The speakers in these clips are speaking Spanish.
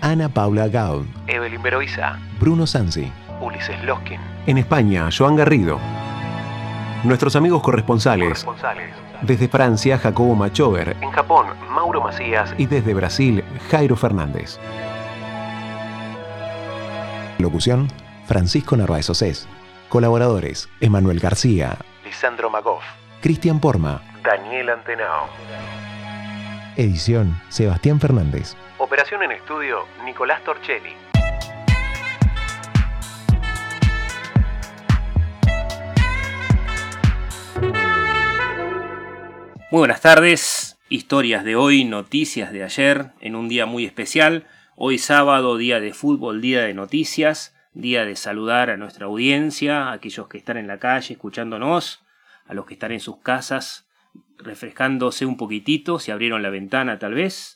Ana Paula Gaud, Evelyn Beroiza, Bruno Sansi. Ulises Loskin, En España, Joan Garrido. Nuestros amigos corresponsales. corresponsales. Desde Francia, Jacobo Machover. En Japón, Mauro Macías Y desde Brasil, Jairo Fernández. Locución, Francisco Narváez Océs. Colaboradores, Emanuel García, Lisandro Magoff, Cristian Porma. Daniel Antenao. Edición, Sebastián Fernández. Operación en estudio, Nicolás Torchelli. Muy buenas tardes, historias de hoy, noticias de ayer, en un día muy especial. Hoy sábado, día de fútbol, día de noticias, día de saludar a nuestra audiencia, a aquellos que están en la calle escuchándonos, a los que están en sus casas refrescándose un poquitito, si abrieron la ventana tal vez,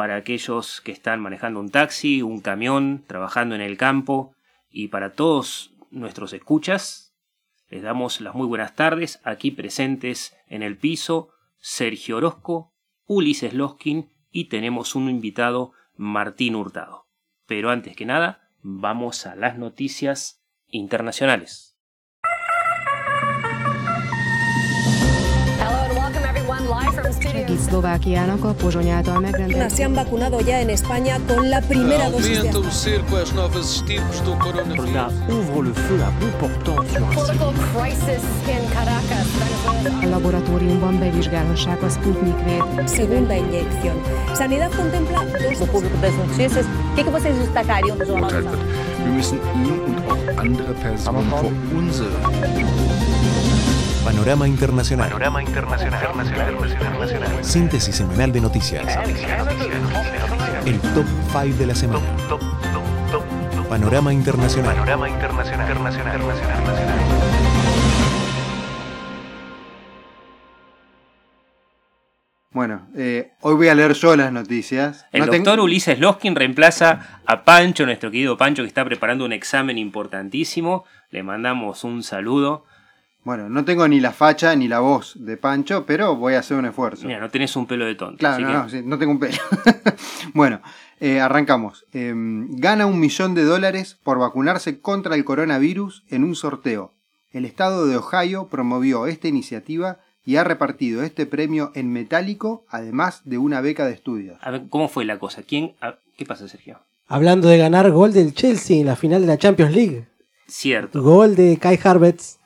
para aquellos que están manejando un taxi, un camión, trabajando en el campo, y para todos nuestros escuchas, les damos las muy buenas tardes aquí presentes en el piso Sergio Orozco, Ulises Loskin y tenemos un invitado, Martín Hurtado. Pero antes que nada, vamos a las noticias internacionales. Megrendelt Se han vacunado ya en España con la primera dosis de V. segunda inyección. Sanidad contempla. O que, que vocês destacariam do Jornal urteilt wird. Wir müssen ihn und auch andere Personen vor unsere Panorama Internacional. Panorama Internacional. Internacional. Síntesis semanal de noticias. El top 5 de la semana. Top, top, top, top. Panorama Internacional. Panorama Internacional. Internacional. Internacional. Bueno, eh, hoy voy a leer yo las noticias. El No doctor Ulises Loskin reemplaza a Pancho, nuestro querido Pancho, que está preparando un examen importantísimo. Le mandamos un saludo. Bueno, no tengo ni la facha ni la voz de Pancho, pero voy a hacer un esfuerzo. Mira, no tenés un pelo de tonto. Claro, así no, que- no, sí, no tengo un pelo. bueno, eh, arrancamos. Eh, gana un millón de dólares por vacunarse contra el coronavirus en un sorteo. El estado de Ohio promovió esta iniciativa y ha repartido este premio en metálico, además de una beca de estudios. A ver, ¿cómo fue la cosa? ¿Quién? a- ¿Qué pasa, Sergio? Hablando de ganar gol del Chelsea en la final de la Champions League. Cierto. Gol de Kai Havertz.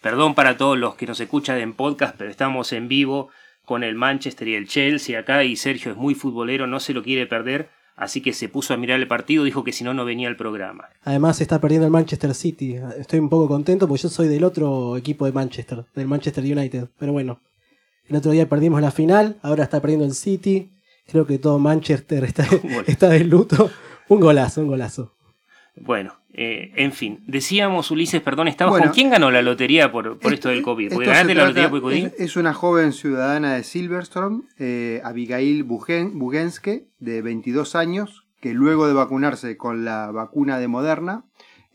Perdón para todos los que nos escuchan en podcast, pero estamos en vivo con el Manchester y el Chelsea acá y Sergio es muy futbolero, no se lo quiere perder, así que se puso a mirar el partido, dijo que si no, no venía al programa. Además está perdiendo el Manchester City. Estoy un poco contento porque yo soy del otro equipo de Manchester, del Manchester United. Pero bueno, el otro día perdimos la final, ahora está perdiendo el City. Creo que todo Manchester está, está de luto. Un golazo, un golazo. Bueno, eh, en fin, decíamos Ulises, perdón, ¿estabas Bueno. con quién ganó la lotería por, por esto, Esto- del COVID? Porque ganaste la lotería por COVID. Es, es una joven ciudadana de Silverstone, eh, Abigail Bugen- Bugenske, de 22 años, que luego de vacunarse con la vacuna de Moderna,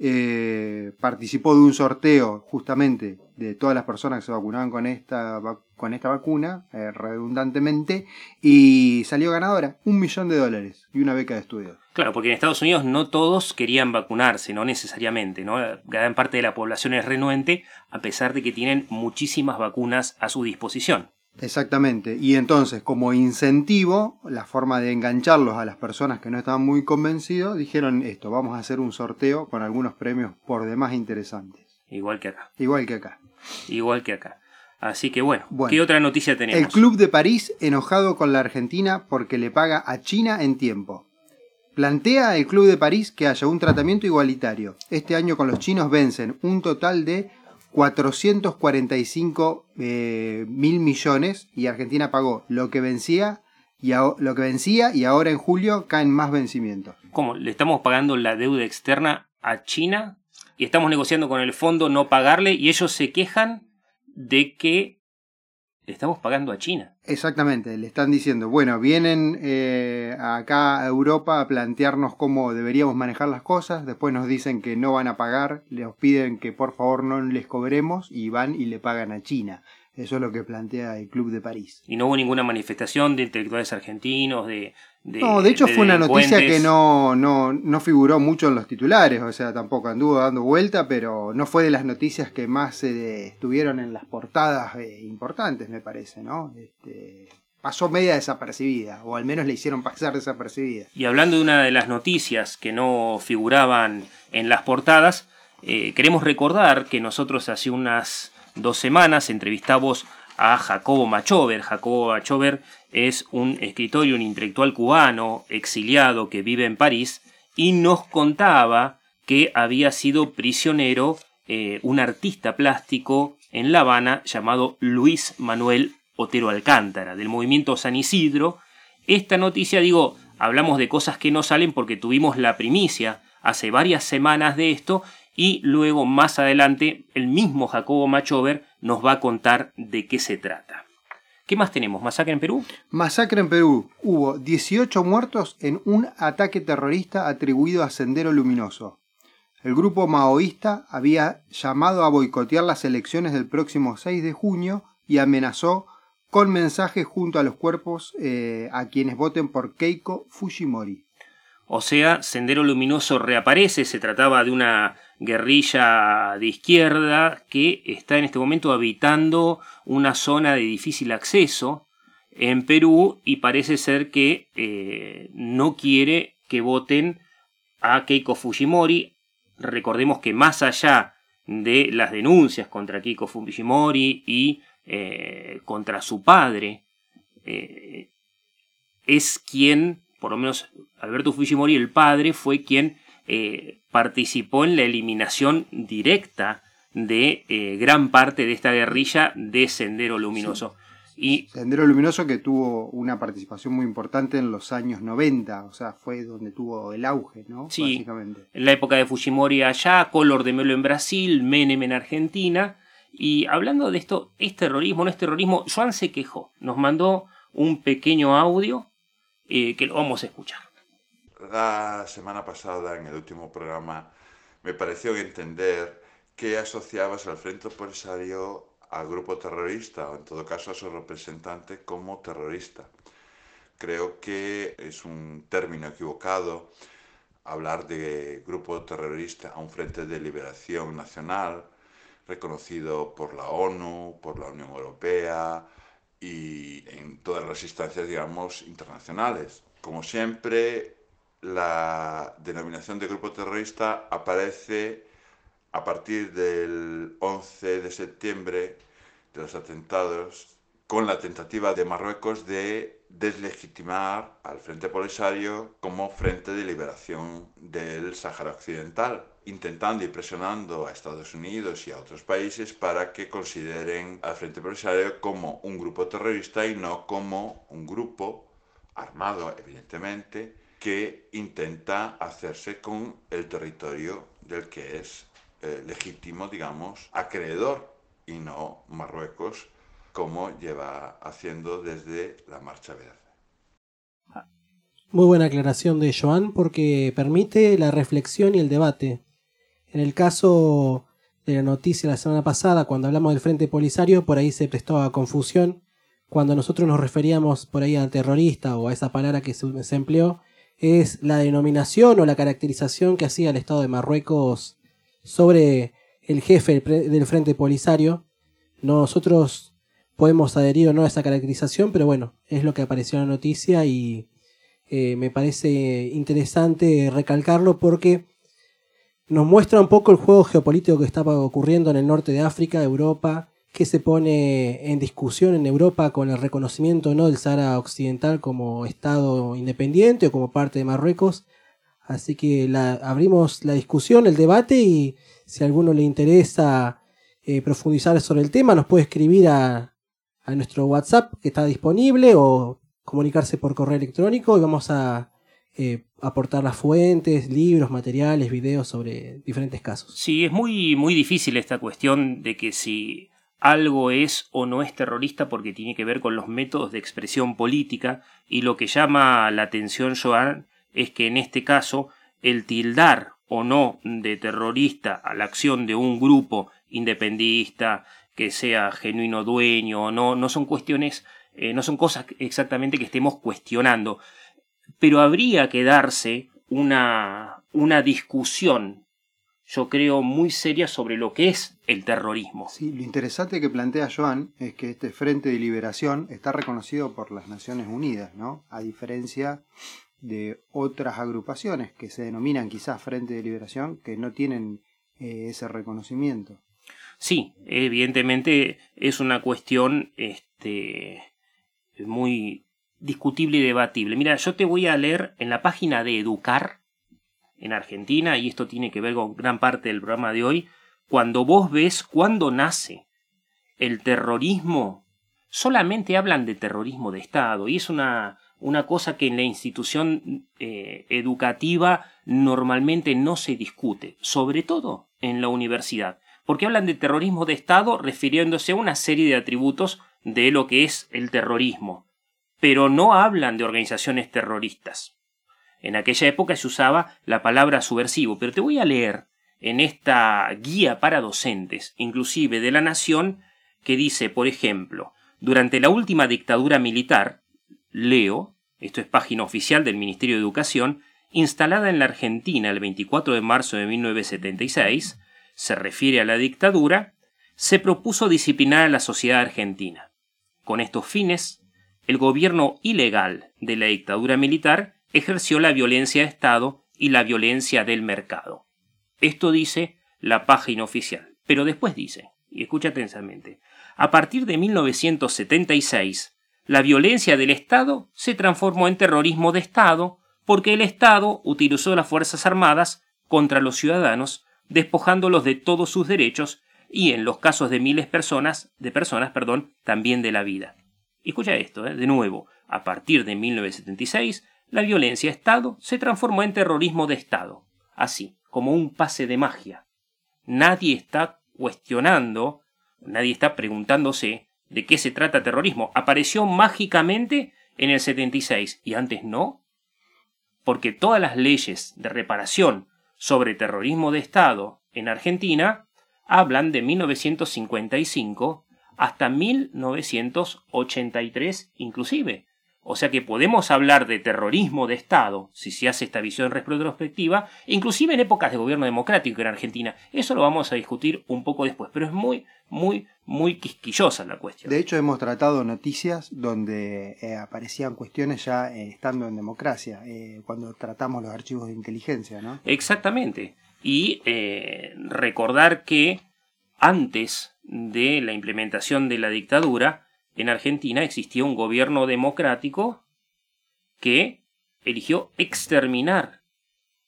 eh, participó de un sorteo justamente de todas las personas que se vacunaban con esta, con esta vacuna, eh, redundantemente, y salió ganadora, un millón de dólares y una beca de estudios. Claro, porque en Estados Unidos no todos querían vacunarse, no necesariamente, ¿no? Gran parte de la población es renuente, a pesar de que tienen muchísimas vacunas a su disposición. Exactamente. Y entonces, como incentivo, la forma de engancharlos a las personas que no estaban muy convencidos, dijeron esto, vamos a hacer un sorteo con algunos premios por demás interesantes. Igual que acá. Igual que acá. Igual que acá. Así que bueno, Bueno. ¿qué otra noticia tenemos? El Club de París enojado con la Argentina porque le paga a China en tiempo. Plantea el Club de París que haya un tratamiento igualitario. Este año con los chinos vencen un total de 445 eh, mil millones y Argentina pagó lo que vencía y a- lo que vencía y ahora en julio caen más vencimientos. ¿Cómo? ¿Le estamos pagando la deuda externa a China? Y estamos negociando con el fondo no pagarle y ellos se quejan de que le estamos pagando a China. Exactamente, le están diciendo, bueno, vienen eh, acá a Europa a plantearnos cómo deberíamos manejar las cosas, después nos dicen que no van a pagar, les piden que por favor no les cobremos y van y le pagan a China. Eso es lo que plantea el Club de París. Y no hubo ninguna manifestación de intelectuales argentinos, de... de No, de hecho de fue una noticia que no, no, no figuró mucho en los titulares, o sea, tampoco anduvo dando vuelta, pero no fue de las noticias que más eh, estuvieron en las portadas eh, importantes, me parece, ¿no? Este, pasó media desapercibida, o al menos le hicieron pasar desapercibida. Y hablando de una de las noticias que no figuraban en las portadas, eh, queremos recordar que nosotros hace unas dos semanas entrevistamos a Jacobo Machover. Jacobo Machover es un escritor y un intelectual cubano exiliado que vive en París y nos contaba que había sido prisionero eh, un artista plástico en La Habana llamado Luis Manuel Otero Alcántara, del movimiento San Isidro. Esta noticia, digo, hablamos de cosas que no salen porque tuvimos la primicia hace varias semanas de esto y luego más adelante el mismo Jacobo Machover nos va a contar de qué se trata. ¿Qué más tenemos? ¿Masacre en Perú? Masacre en Perú. Hubo 18 muertos en un ataque terrorista atribuido a Sendero Luminoso. El grupo maoísta había llamado a boicotear las elecciones del próximo 6 de junio y amenazó con mensajes junto a los cuerpos eh, a quienes voten por Keiko Fujimori. O sea, Sendero Luminoso reaparece, se trataba de una guerrilla de izquierda que está en este momento habitando una zona de difícil acceso en Perú y parece ser que eh, no quiere que voten a Keiko Fujimori. Recordemos que más allá de las denuncias contra Keiko Fujimori y eh, contra su padre, eh, es quien, por lo menos Alberto Fujimori, el padre, fue quien eh, participó en la eliminación directa de eh, gran parte de esta guerrilla de Sendero Luminoso. Y Sendero Luminoso que tuvo una participación muy importante en los años 90, o sea, fue donde tuvo el auge, ¿no? Sí. Básicamente. en la época de Fujimori allá, Color de Melo en Brasil, Menem en Argentina. Y hablando de esto, ¿es terrorismo no es terrorismo? Joan se quejó, nos mandó un pequeño audio eh, que lo vamos a escuchar. La semana pasada, en el último programa, me pareció entender que asociabas al Frente Polisario al grupo terrorista, o en todo caso a su representante como terrorista. Creo que es un término equivocado hablar de grupo terrorista a un Frente de Liberación Nacional, reconocido por la ONU, por la Unión Europea y en todas las instancias, digamos, internacionales. Como siempre, la denominación de grupo terrorista aparece a partir del 11 de septiembre de los atentados con la tentativa de Marruecos de deslegitimar al Frente Polisario como Frente de Liberación del Sáhara Occidental, intentando y presionando a Estados Unidos y a otros países para que consideren al Frente Polisario como un grupo terrorista y no como un grupo armado, evidentemente, que intenta hacerse con el territorio del que es eh, legítimo, digamos, acreedor y no Marruecos, como lleva haciendo desde la Marcha Verde. Muy buena aclaración de Joan porque permite la reflexión y el debate. En el caso de la noticia la semana pasada, cuando hablamos del Frente Polisario, por ahí se prestó a confusión. Cuando nosotros nos referíamos por ahí al terrorista o a esa palabra que se, se empleó, es la denominación o la caracterización que hacía el Estado de Marruecos sobre el jefe del Frente Polisario. Nosotros podemos adherir o no a esa caracterización, pero bueno, es lo que apareció en la noticia y eh, me parece interesante recalcarlo porque nos muestra un poco el juego geopolítico que estaba ocurriendo en el norte de África, Europa, que se pone en discusión en Europa con el reconocimiento no del Sahara Occidental como Estado independiente o como parte de Marruecos. Así que la, abrimos la discusión, el debate y si a alguno le interesa eh, profundizar sobre el tema nos puede escribir a, a nuestro WhatsApp que está disponible o comunicarse por correo electrónico y vamos a eh, aportar las fuentes, libros, materiales, videos sobre diferentes casos. Sí, es muy, muy difícil esta cuestión de que si algo es o no es terrorista porque tiene que ver con los métodos de expresión política y lo que llama la atención Joan es que en este caso el tildar o no de terrorista a la acción de un grupo independista que sea genuino dueño no, no son cuestiones, eh, no son cosas exactamente que estemos cuestionando, pero habría que darse una, una discusión, yo creo, muy seria sobre lo que es el terrorismo. Sí, lo interesante que plantea Joan es que este Frente de Liberación está reconocido por las Naciones Unidas, ¿no? A diferencia de otras agrupaciones que se denominan quizás Frente de Liberación que no tienen eh, ese reconocimiento. Sí, evidentemente es una cuestión este, muy discutible y debatible. Mira, yo te voy a leer en la página de Educar en Argentina, y esto tiene que ver con gran parte del programa de hoy, cuando vos ves cuándo nace el terrorismo, solamente hablan de terrorismo de Estado, y es una, una cosa que en la institución eh, educativa normalmente no se discute, sobre todo en la universidad porque hablan de terrorismo de Estado refiriéndose a una serie de atributos de lo que es el terrorismo, pero no hablan de organizaciones terroristas. En aquella época se usaba la palabra subversivo, pero te voy a leer en esta guía para docentes, inclusive de la Nación, que dice, por ejemplo, durante la última dictadura militar, leo, esto es página oficial del Ministerio de Educación, instalada en la Argentina el 24 de marzo de 1976, se refiere a la dictadura, se propuso disciplinar a la sociedad argentina. Con estos fines, el gobierno ilegal de la dictadura militar ejerció la violencia de Estado y la violencia del mercado. Esto dice la página oficial. Pero después dice, y escucha atentamente, a partir de 1976, la violencia del Estado se transformó en terrorismo de Estado porque el Estado utilizó las Fuerzas Armadas contra los ciudadanos despojándolos de todos sus derechos y en los casos de miles personas, de personas, perdón, también de la vida. escucha esto, ¿eh? de nuevo, a partir de 1976, la violencia de Estado se transformó en terrorismo de Estado, así, como un pase de magia. Nadie está cuestionando, nadie está preguntándose de qué se trata terrorismo. Apareció mágicamente en el 76 y antes no, porque todas las leyes de reparación sobre terrorismo de Estado en Argentina hablan de 1955 hasta 1983 inclusive. O sea que podemos hablar de terrorismo de Estado, si se hace esta visión retrospectiva, inclusive en épocas de gobierno democrático en Argentina. Eso lo vamos a discutir un poco después, pero es muy, muy, muy quisquillosa la cuestión. De hecho, hemos tratado noticias donde eh, aparecían cuestiones ya eh, estando en democracia, eh, cuando tratamos los archivos de inteligencia, ¿no? Exactamente. Y recordar que antes de la implementación de la dictadura, en Argentina existía un gobierno democrático que eligió exterminar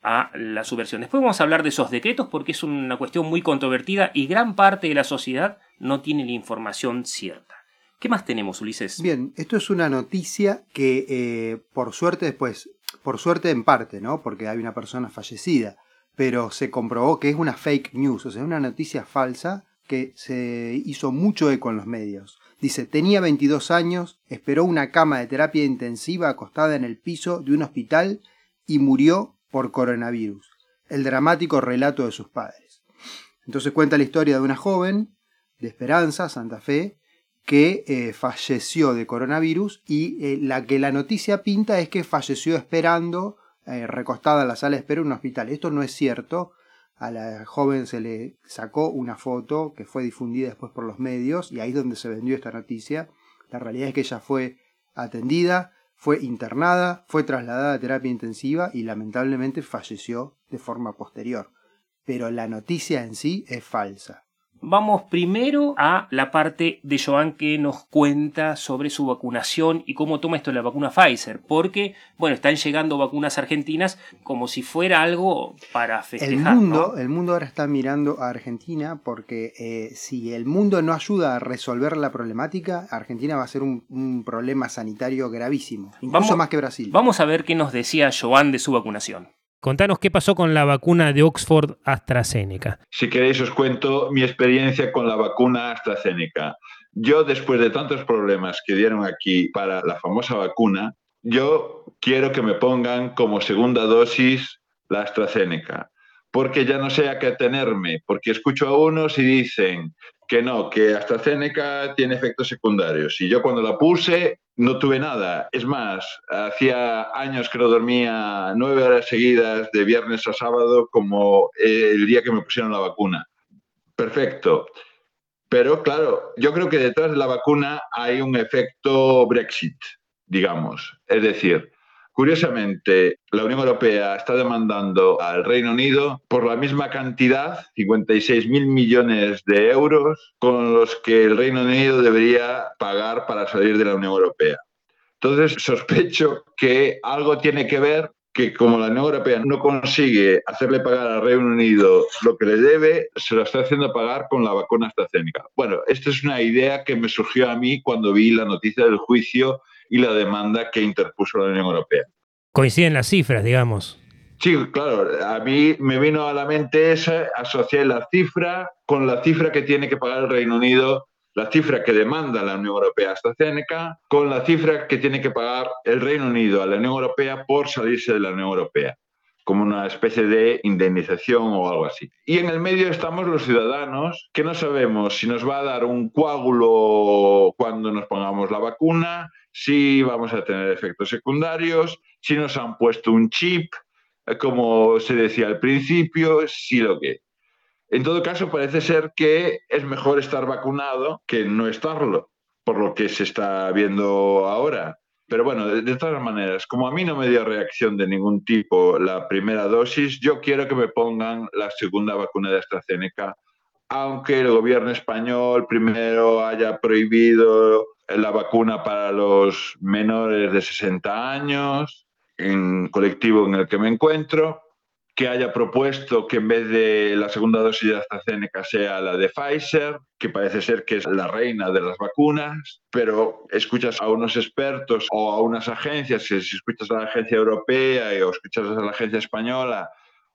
a la subversión. Después vamos a hablar de esos decretos porque es una cuestión muy controvertida y gran parte de la sociedad no tiene la información cierta. ¿Qué más tenemos, Ulises? Bien, esto es una noticia que eh, por suerte después, por suerte en parte, ¿no? Porque hay una persona fallecida, pero se comprobó que es una fake news, o sea, una noticia falsa que se hizo mucho eco en los medios. Dice, tenía 22 años, esperó una cama de terapia intensiva acostada en el piso de un hospital y murió por coronavirus. El dramático relato de sus padres. Entonces cuenta la historia de una joven de Esperanza, Santa Fe, que eh, falleció de coronavirus y eh, la que la noticia pinta es que falleció esperando, eh, recostada en la sala de espera en un hospital. Esto no es cierto a la joven se le sacó una foto que fue difundida después por los medios y ahí es donde se vendió esta noticia. La realidad es que ella fue atendida, fue internada, fue trasladada a terapia intensiva y lamentablemente falleció de forma posterior. Pero la noticia en sí es falsa. Vamos primero a la parte de Joan que nos cuenta sobre su vacunación y cómo toma esto la vacuna Pfizer, porque, bueno, están llegando vacunas argentinas como si fuera algo para festejar. El mundo, ¿no? el mundo ahora está mirando a Argentina porque eh, si el mundo no ayuda a resolver la problemática, Argentina va a ser un, un problema sanitario gravísimo, incluso Vamos- más que Brasil. Vamos a ver qué nos decía Joan de su vacunación. Contanos qué pasó con la vacuna de Oxford AstraZeneca. Si queréis os cuento mi experiencia con la vacuna AstraZeneca. Yo, después de tantos problemas que dieron aquí para la famosa vacuna, yo quiero que me pongan como segunda dosis la AstraZeneca, porque ya no sé a qué atenerme, porque escucho a unos y dicen que no, que AstraZeneca tiene efectos secundarios. Y yo cuando la puse no tuve nada. Es más, hacía años que no dormía nueve horas seguidas de viernes a sábado como el día que me pusieron la vacuna. Perfecto. Pero claro, yo creo que detrás de la vacuna hay un efecto Brexit, digamos. Es decir, curiosamente, la Unión Europea está demandando al Reino Unido por la misma cantidad, 56 mil millones de euros, con los que el Reino Unido debería pagar para salir de la Unión Europea. Entonces, sospecho que algo tiene que ver que como la Unión Europea no consigue hacerle pagar al Reino Unido lo que le debe, se lo está haciendo pagar con la vacuna AstraZeneca. Bueno, esta es una idea que me surgió a mí cuando vi la noticia del juicio y la demanda que interpuso la Unión Europea. Coinciden las cifras, digamos. Sí, claro, a mí me vino a la mente esa, asocié la cifra con la cifra que tiene que pagar el Reino Unido, la cifra que demanda la Unión Europea a AstraZeneca, con la cifra que tiene que pagar el Reino Unido a la Unión Europea por salirse de la Unión Europea, como una especie de indemnización o algo así. Y en el medio estamos los ciudadanos, que no sabemos si nos va a dar un coágulo cuando nos pongamos la vacuna, si vamos a tener efectos secundarios, si nos han puesto un chip, eh, como se decía al principio, si lo que. En todo caso, parece ser que es mejor estar vacunado que no estarlo, por lo que se está viendo ahora. Pero bueno, de, de todas maneras, como a mí no me dio reacción de ningún tipo la primera dosis, yo quiero que me pongan la segunda vacuna de AstraZeneca, aunque el gobierno español primero haya prohibido la vacuna para los menores de 60 años, en colectivo en el que me encuentro, que haya propuesto que en vez de la segunda dosis de AstraZeneca sea la de Pfizer, que parece ser que es la reina de las vacunas, pero escuchas a unos expertos o a unas agencias, si escuchas a la agencia europea o escuchas a la agencia española,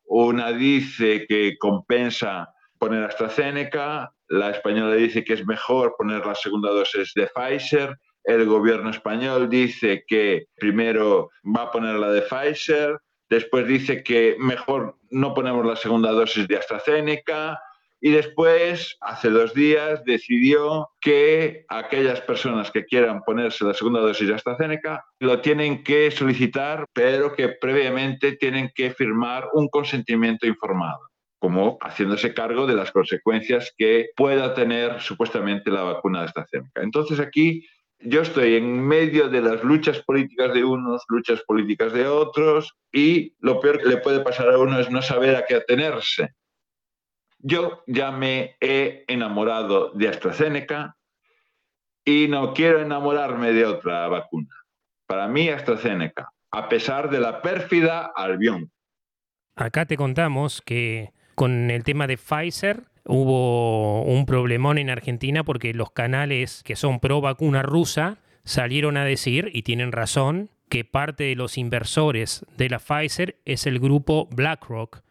una dice que compensa poner AstraZeneca, la española dice que es mejor poner la segunda dosis de Pfizer, el gobierno español dice que primero va a poner la de Pfizer, después dice que mejor no ponemos la segunda dosis de AstraZeneca y después, hace dos días, decidió que aquellas personas que quieran ponerse la segunda dosis de AstraZeneca lo tienen que solicitar, pero que previamente tienen que firmar un consentimiento informado como haciéndose cargo de las consecuencias que pueda tener supuestamente la vacuna de AstraZeneca. Entonces aquí yo estoy en medio de las luchas políticas de unos, luchas políticas de otros, y lo peor que le puede pasar a uno es no saber a qué atenerse. Yo ya me he enamorado de AstraZeneca y no quiero enamorarme de otra vacuna. Para mí AstraZeneca, a pesar de la pérfida Albión. Acá te contamos que con el tema de Pfizer hubo un problemón en Argentina porque los canales que son pro vacuna rusa salieron a decir, y tienen razón, que parte de los inversores de la Pfizer es el grupo BlackRock,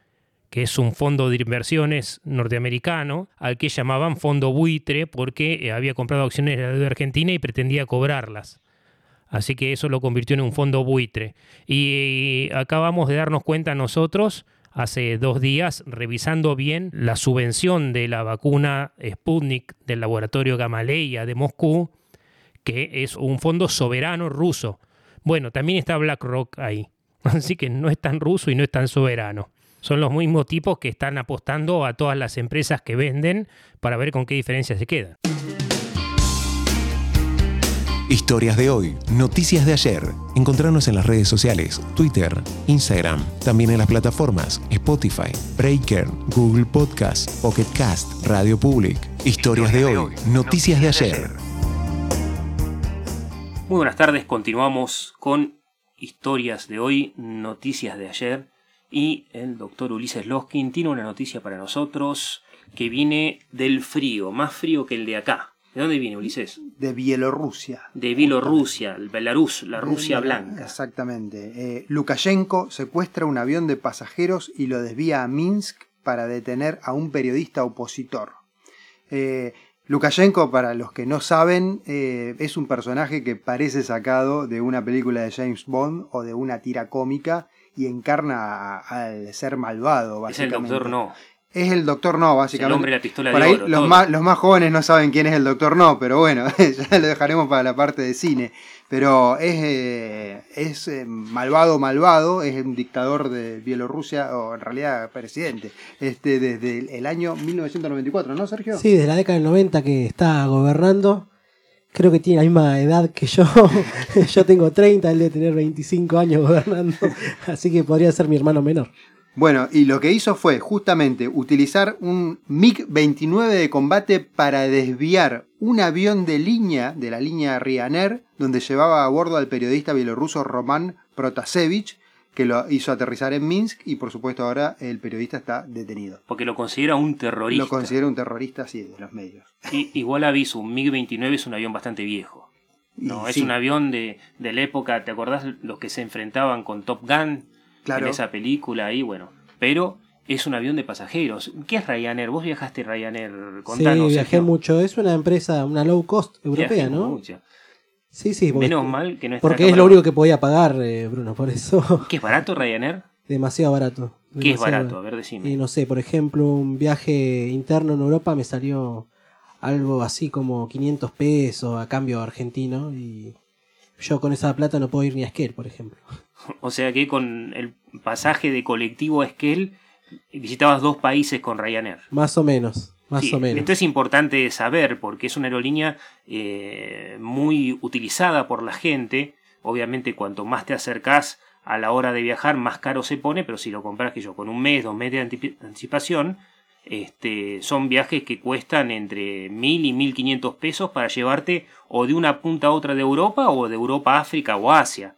que es un fondo de inversiones norteamericano al que llamaban fondo buitre porque había comprado acciones de argentina y pretendía cobrarlas. Así que eso lo convirtió en un fondo buitre. Y acabamos de darnos cuenta nosotros hace dos días, revisando bien la subvención de la vacuna Sputnik del laboratorio Gamaleya de Moscú, que es un fondo soberano ruso. Bueno, también está BlackRock ahí. Así que no es tan ruso y no es tan soberano. Son los mismos tipos que están apostando a todas las empresas que venden para ver con qué diferencia se quedan. Historias de hoy, noticias de ayer. Encontrarnos en las redes sociales, Twitter, Instagram, también en las plataformas Spotify, Breaker, Google Podcast, Pocket Cast, Radio Public. Historias de hoy, noticias de ayer. Muy buenas tardes, continuamos con Historias de hoy, noticias de ayer. Y el doctor Ulises Loskin tiene una noticia para nosotros que viene del frío, más frío que el de acá. ¿De dónde viene Ulises? De Bielorrusia. De Bielorrusia, el Belarus, la Rusia blanca. Exactamente. Eh, Lukashenko secuestra un avión de pasajeros y lo desvía a Minsk para detener a un periodista opositor. Eh, Lukashenko, para los que no saben, eh, es un personaje que parece sacado de una película de James Bond o de una tira cómica y encarna al ser malvado, básicamente. Es el doctor No. Es el Doctor No, básicamente. El hombre de la pistola Por de ahí oro, los, todo. más, los más jóvenes no saben quién es el Doctor No, pero bueno, ya lo dejaremos para la parte de cine. Pero es, eh, es eh, malvado, malvado, es un dictador de Bielorrusia, o en realidad presidente, este, desde el, el año 1994, ¿no, Sergio? Sí, desde la década del 90 que está gobernando. Creo que tiene la misma edad que yo. yo tengo 30, él debe tener 25 años gobernando. Así que podría ser mi hermano menor. Bueno, y lo que hizo fue justamente utilizar un MiG-29 de combate para desviar un avión de línea, de la línea Ryanair, donde llevaba a bordo al periodista bielorruso Roman Protasevich, que lo hizo aterrizar en Minsk y por supuesto ahora el periodista está detenido. Porque lo considera un terrorista. Lo considera un terrorista, sí, de los medios. Y, igual aviso, un MiG-29 es un avión bastante viejo. No, Y es sí. un avión de, de la época, ¿te acordás los que se enfrentaban con Top Gun? Claro. En esa película ahí, bueno. Pero es un avión de pasajeros. ¿Qué es Ryanair? Vos viajaste Ryanair, contanos. sí, viajé mucho. Es una empresa, una low cost europea, Viajé ¿no? mucho. Sí, sí. porque- Menos mal que no está Porque es lo único que podía pagar, eh, Bruno, por eso. ¿Qué es barato Ryanair? Demasiado barato. ¿Qué es barato? A ver, decime. Y no sé, por ejemplo, un viaje interno en Europa me salió algo así como 500 pesos a cambio argentino y yo con esa plata no puedo ir ni a Esquel, por ejemplo. O sea que con el pasaje de colectivo a Esquel visitabas dos países con Ryanair. Más o menos, más Sí, o menos. Esto es importante saber porque es una aerolínea eh, muy utilizada por la gente. Obviamente, cuanto más te acercás a la hora de viajar, más caro se pone, pero si lo compras que yo con un mes, dos meses de anticipación, este, son viajes que cuestan entre 1000 y 1500 pesos para llevarte o de una punta a otra de Europa o de Europa a África o Asia.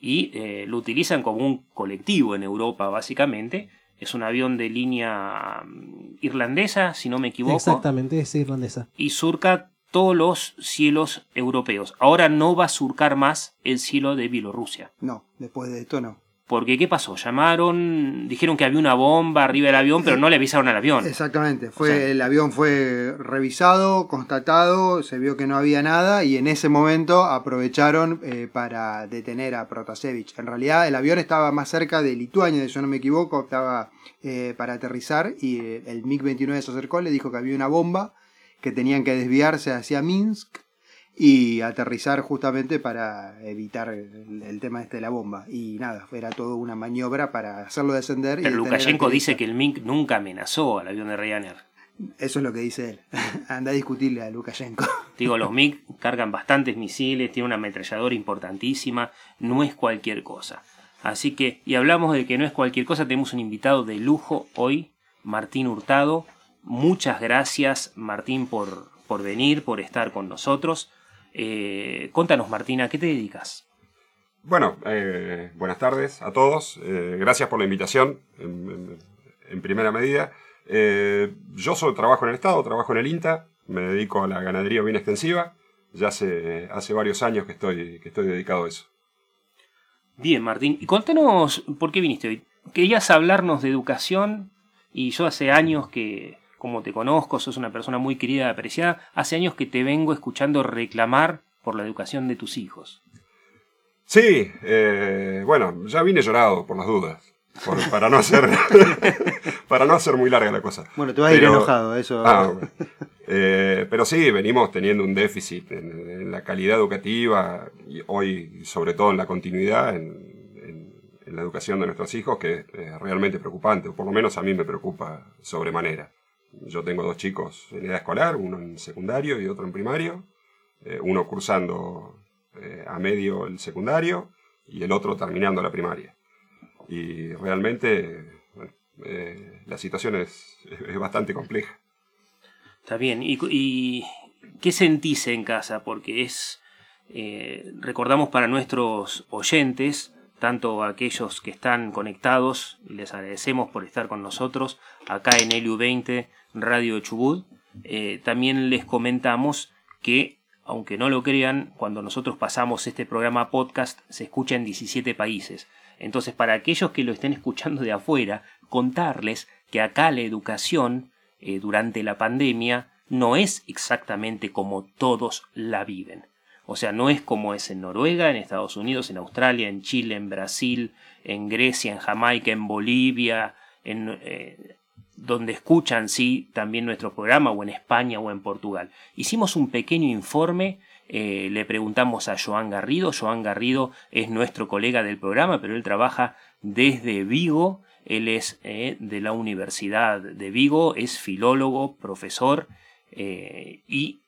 Y eh, lo utilizan como un colectivo en Europa, básicamente. Es un avión de línea mm, irlandesa, si no me equivoco Exactamente, es irlandesa. y surca todos los cielos europeos. Ahora no va a surcar más el cielo de Bielorrusia. No, después de esto no. Porque, ¿qué pasó? Llamaron, dijeron que había una bomba arriba del avión, pero no le avisaron al avión. Exactamente, fue, O sea- el avión fue revisado, constatado, se vio que no había nada y en ese momento aprovecharon eh, para detener a Protasevich. En realidad el avión estaba más cerca de Lituania, si yo no me equivoco, estaba eh, para aterrizar y eh, el MiG-29 se acercó, le dijo que había una bomba, que tenían que desviarse hacia Minsk y aterrizar justamente para evitar el, el tema este de la bomba. Y nada, era todo una maniobra para hacerlo descender. Pero Lukashenko dice que el MiG nunca amenazó al avión de Ryanair. Eso es lo que dice él. Anda a discutirle a Lukashenko. Digo, los MiG cargan bastantes misiles, tiene una ametralladora importantísima, no es cualquier cosa. Así que, y hablamos de que no es cualquier cosa, tenemos un invitado de lujo hoy, Martín Hurtado. Muchas gracias, Martín, por, por venir, por estar con nosotros. Eh, contanos, Martín, ¿a qué te dedicas? Bueno, eh, buenas tardes a todos. Eh, gracias por la invitación, en, en- en primera medida. Eh, yo soy, trabajo en el Estado, trabajo en el INTA, me dedico a la ganadería bien extensiva. Ya hace, hace varios años que estoy, que estoy dedicado a eso. Bien, Martín. Y contanos por qué viniste hoy. Querías hablarnos de educación y yo hace años que, como te conozco, sos una persona muy querida y apreciada, hace años que te vengo escuchando reclamar por la educación de tus hijos. Sí, eh, bueno, ya vine llorado por las dudas. por- para, no hacer, para no hacer muy larga la cosa. Bueno, te vas a ir enojado, eso. Ah. Eh, pero sí, venimos teniendo un déficit en, en la calidad educativa y hoy, sobre todo en la continuidad, en, en- en la educación de nuestros hijos, que es eh, realmente preocupante, o por lo menos a mí me preocupa sobremanera. Yo tengo dos chicos en edad escolar, uno en secundario y otro en primario, eh, uno cursando eh, a medio el secundario y el otro terminando la primaria. Y realmente eh, la situación es, es, bastante compleja. Está bien. ¿Y, qué sentís en casa? Porque es, recordamos para nuestros oyentes, tanto aquellos que están conectados, les agradecemos por estar con nosotros acá en Heliu 20 Radio Chubut, eh, también les comentamos que, aunque no lo crean, cuando nosotros pasamos este programa podcast se escucha en 17 países. Entonces, para aquellos que lo estén escuchando de afuera, contarles que acá la educación eh, durante la pandemia no es exactamente como todos la viven. O sea, no es como es en Noruega, en Estados Unidos, en Australia, en Chile, en Brasil, en Grecia, en Jamaica, en Bolivia, en, eh, donde escuchan, sí, también nuestro programa, o en España o en Portugal. Hicimos un pequeño informe, eh, le preguntamos a Joan Garrido, Joan Garrido es nuestro colega del programa, pero él trabaja desde Vigo, él es eh, de la Universidad de Vigo, es filólogo, profesor, y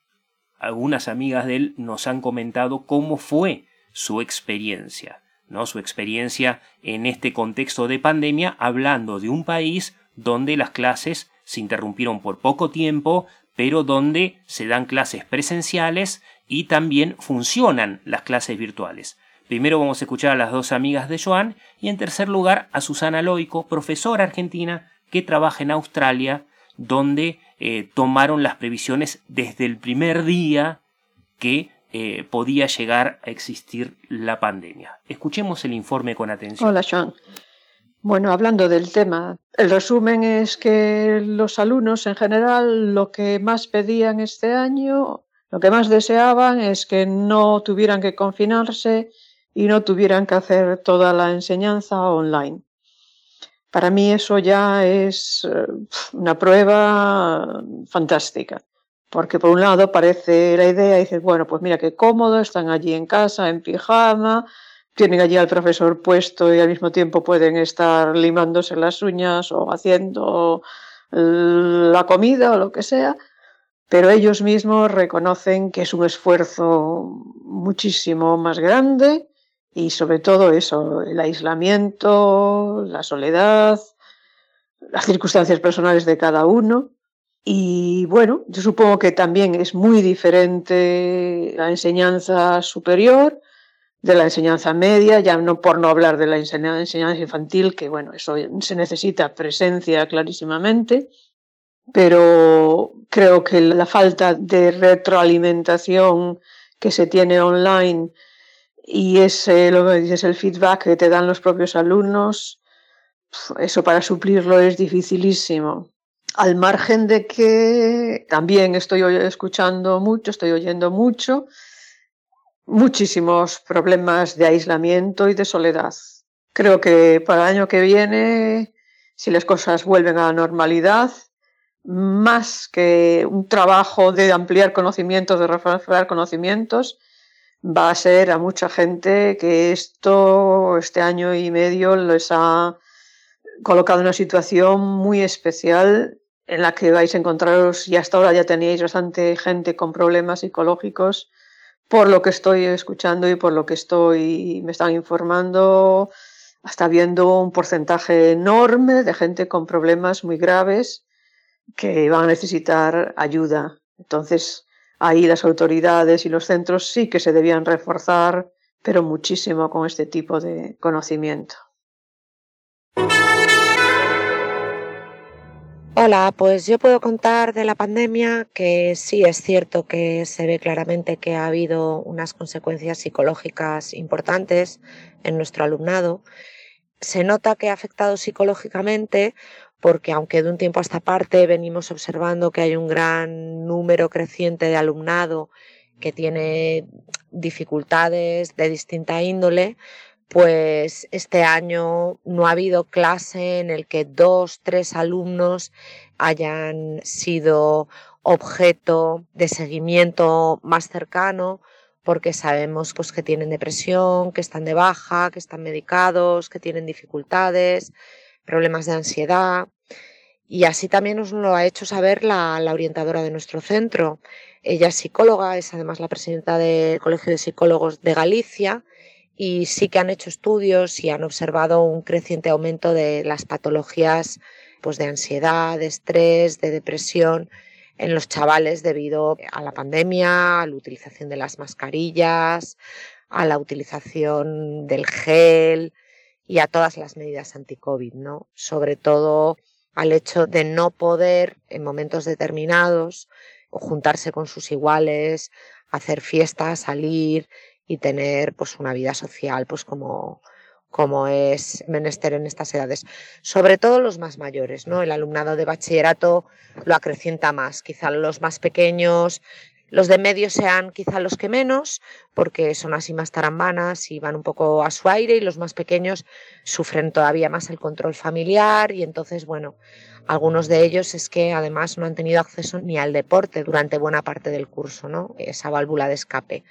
algunas amigas de él nos han comentado cómo fue su experiencia, ¿no? Su experiencia en este contexto de pandemia, hablando de un país donde las clases se interrumpieron por poco tiempo, pero donde se dan clases presenciales y también funcionan las clases virtuales. Primero vamos a escuchar a las dos amigas de Joan y en tercer lugar a Susana Loico, profesora argentina que trabaja en Australia, donde eh, tomaron las previsiones desde el primer día que eh, podía llegar a existir la pandemia. Escuchemos el informe con atención. Hola, Joan. Bueno, hablando del tema, el resumen es que los alumnos en general lo que más pedían este año, lo que más deseaban es que no tuvieran que confinarse y no tuvieran que hacer toda la enseñanza online. Para mí eso ya es eh, una prueba fantástica, porque por un lado parece la idea, y dices, bueno, pues mira qué cómodo, están allí en casa, en pijama, tienen allí al profesor puesto y al mismo tiempo pueden estar limándose las uñas o haciendo la comida o lo que sea, pero ellos mismos reconocen que es un esfuerzo muchísimo más grande y sobre todo eso, el aislamiento, la soledad, las circunstancias personales de cada uno. Y bueno, yo supongo que también es muy diferente la enseñanza superior de la enseñanza media, ya no por no hablar de la enseñanza infantil, que bueno, eso se necesita presencia clarísimamente, pero creo que la falta de retroalimentación que se tiene online y ese, lo que dices, el feedback que te dan los propios alumnos, eso para suplirlo es dificilísimo. Al margen de que también estoy escuchando mucho, estoy oyendo mucho, muchísimos problemas de aislamiento y de soledad. Creo que para el año que viene, si las cosas vuelven a la normalidad, más que un trabajo de ampliar conocimientos, de reforzar conocimientos, va a ser a mucha gente que esto, este año y medio, les ha colocado en una situación muy especial en la que vais a encontraros, y hasta ahora ya teníais bastante gente con problemas psicológicos, por lo que estoy escuchando y por lo que estoy, me están informando, hasta viendo un porcentaje enorme de gente con problemas muy graves que van a necesitar ayuda. Entonces, ahí las autoridades y los centros sí que se debían reforzar, pero muchísimo con este tipo de conocimiento. Hola, pues yo puedo contar de la pandemia que sí es cierto que se ve claramente que ha habido unas consecuencias psicológicas importantes en nuestro alumnado. Se nota que ha afectado psicológicamente porque aunque de un tiempo a esta parte venimos observando que hay un gran número creciente de alumnado que tiene dificultades de distinta índole, pues este año no ha habido clase en el que dos, tres alumnos hayan sido objeto de seguimiento más cercano porque sabemos pues, que tienen depresión, que están de baja, que están medicados, que tienen dificultades problemas de ansiedad. Y así también nos lo ha hecho saber la, la orientadora de nuestro centro. Ella es psicóloga, es además la presidenta del Colegio de Psicólogos de Galicia y sí que han hecho estudios y han observado un creciente aumento de las patologías pues, de ansiedad, de estrés, de depresión en los chavales debido a la pandemia, a la utilización de las mascarillas, a la utilización del gel y a todas las medidas anti-COVID, ¿no? Sobre todo al hecho de no poder en momentos determinados juntarse con sus iguales, hacer fiestas, salir y tener pues una vida social pues como como es menester en estas edades, sobre todo los más mayores, ¿no? El alumnado de bachillerato lo acrecienta más, quizá los más pequeños, los de medio sean quizá los que menos, porque son así más tarambanas y van un poco a su aire, y los más pequeños sufren todavía más el control familiar, y entonces, bueno, algunos de ellos es que además no han tenido acceso ni al deporte durante buena parte del curso, ¿no? Esa válvula de escape.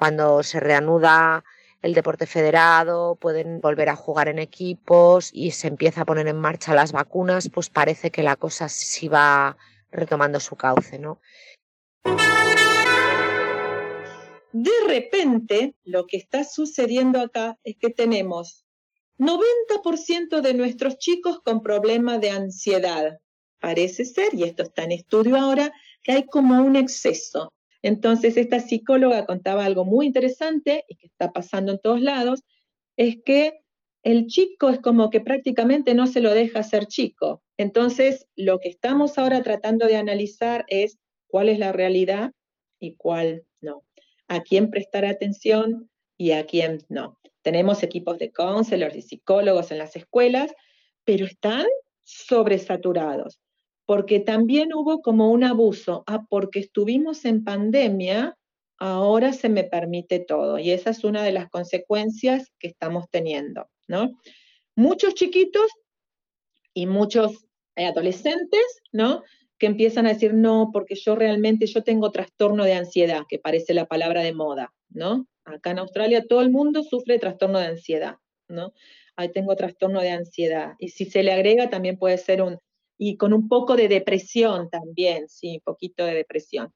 Cuando se reanuda el deporte federado, pueden volver a jugar en equipos y se empieza a poner en marcha las vacunas, pues parece que la cosa sí va retomando su cauce, ¿no? De repente, lo que está sucediendo acá es que tenemos 90% de nuestros chicos con problemas de ansiedad. Parece ser, y esto está en estudio ahora, que hay como un exceso. Entonces, esta psicóloga contaba algo muy interesante y que está pasando en todos lados, es que el chico es como que prácticamente no se lo deja ser chico. Entonces, lo que estamos ahora tratando de analizar es cuál es la realidad y cuál no. A quién prestar atención y a quién no. Tenemos equipos de counselors y psicólogos en las escuelas, pero están sobresaturados porque también hubo como un abuso, ah, porque estuvimos en pandemia, ahora se me permite todo. Y esa es una de las consecuencias que estamos teniendo, ¿no? Muchos chiquitos y muchos adolescentes, ¿no? Que empiezan a decir, no, porque yo realmente, yo tengo trastorno de ansiedad, que parece la palabra de moda, ¿no? Acá en Australia todo el mundo sufre trastorno de ansiedad, ¿no? Ahí tengo trastorno de ansiedad. Y si se le agrega, también puede ser un y con un poco de depresión también, sí, un poquito de depresión.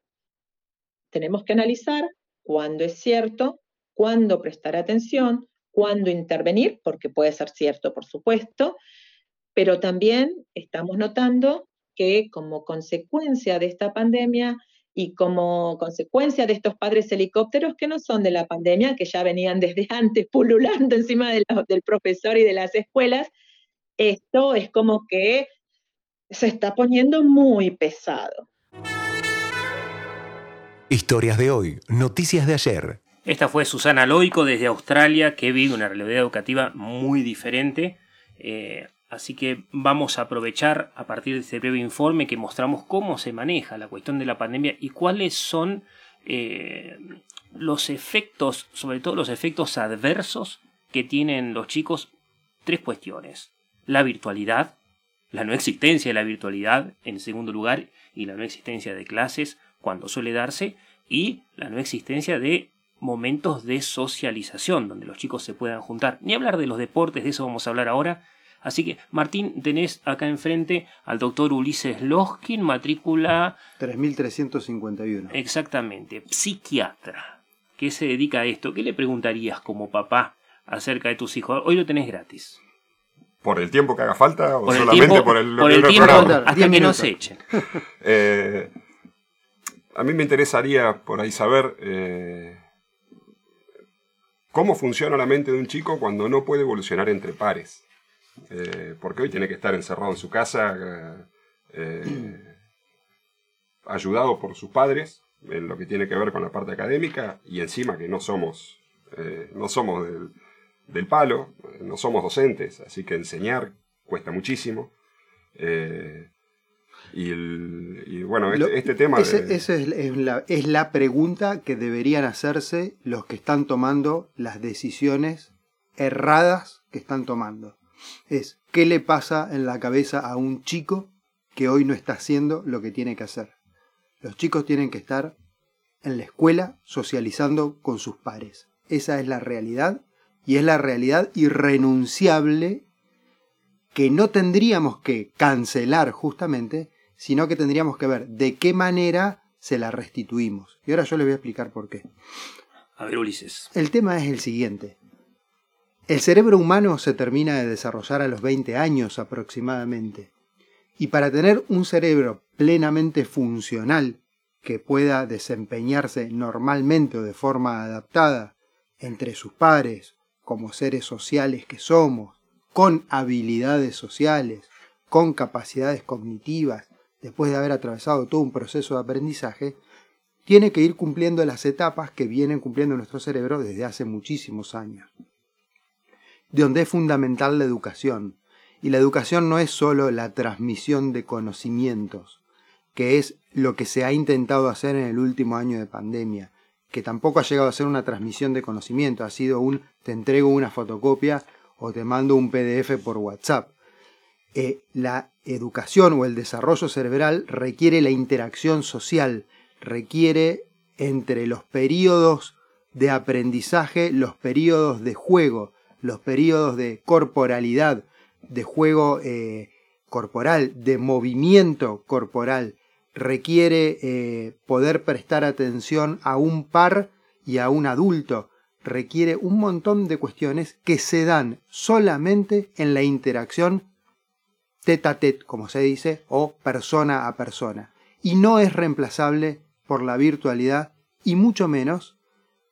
Tenemos que analizar cuándo es cierto, cuándo prestar atención, cuándo intervenir, porque puede ser cierto, por supuesto, pero también estamos notando que como consecuencia de esta pandemia y como consecuencia de estos padres helicópteros que no son de la pandemia, que ya venían desde antes pululando encima del profesor y de las escuelas, esto es como que se está poniendo muy pesado. Historias de hoy, noticias de ayer. Esta fue Susana Loico desde Australia, que vive una realidad educativa muy diferente. Eh, así que vamos a aprovechar a partir de este breve informe que mostramos cómo se maneja la cuestión de la pandemia y cuáles son eh, los efectos, sobre todo los efectos adversos que tienen los chicos. Tres cuestiones. La virtualidad, la no existencia de la virtualidad en segundo lugar y la no existencia de clases cuando suele darse y la no existencia de momentos de socialización donde los chicos se puedan juntar. Ni hablar de los deportes, de eso vamos a hablar ahora. Así que, Martín, tenés acá enfrente al doctor Ulises Loskin, matrícula 3351. Exactamente, psiquiatra, que se dedica a esto. ¿Qué le preguntarías como papá acerca de tus hijos? Hoy lo tenés gratis. ¿Por el tiempo que haga falta o solamente por el, por el tiempo hasta que no se echen? Eh, a mí me interesaría por ahí saber eh, cómo funciona la mente de un chico cuando no puede evolucionar entre pares. Eh, porque hoy tiene que estar encerrado en su casa, ayudado por sus padres en lo que tiene que ver con la parte académica y encima que no somos, no somos del del palo, no somos docentes, así que enseñar cuesta muchísimo. Eh, y, bueno, este, este tema... Esa es, la, es la pregunta que deberían hacerse los que están tomando las decisiones erradas que están tomando. Es, ¿qué le pasa en la cabeza a un chico que hoy no está haciendo lo que tiene que hacer? Los chicos tienen que estar en la escuela socializando con sus pares. Esa es la realidad y es la realidad irrenunciable que no tendríamos que cancelar justamente, sino que tendríamos que ver de qué manera se la restituimos. Y ahora yo le voy a explicar por qué. A ver, Ulises. El tema es el siguiente. El cerebro humano se termina de desarrollar a los 20 años aproximadamente. Y para tener un cerebro plenamente funcional, que pueda desempeñarse normalmente o de forma adaptada entre sus pares, como seres sociales que somos, con habilidades sociales, con capacidades cognitivas, después de haber atravesado todo un proceso de aprendizaje, tiene que ir cumpliendo las etapas que vienen cumpliendo nuestro cerebro desde hace muchísimos años. De donde es fundamental la educación. Y la educación no es solo la transmisión de conocimientos, que es lo que se ha intentado hacer en el último año de pandemia, que tampoco ha llegado a ser una transmisión de conocimiento, ha sido un te entrego una fotocopia o te mando un PDF por WhatsApp. Eh, la educación o el desarrollo cerebral requiere la interacción social, requiere entre los periodos de aprendizaje, los periodos de juego, los periodos de corporalidad, de juego eh, corporal, de movimiento corporal, requiere eh, poder prestar atención a un par y a un adulto, requiere un montón de cuestiones que se dan solamente en la interacción tete a tete, como se dice, o persona a persona. Y no es reemplazable por la virtualidad y mucho menos,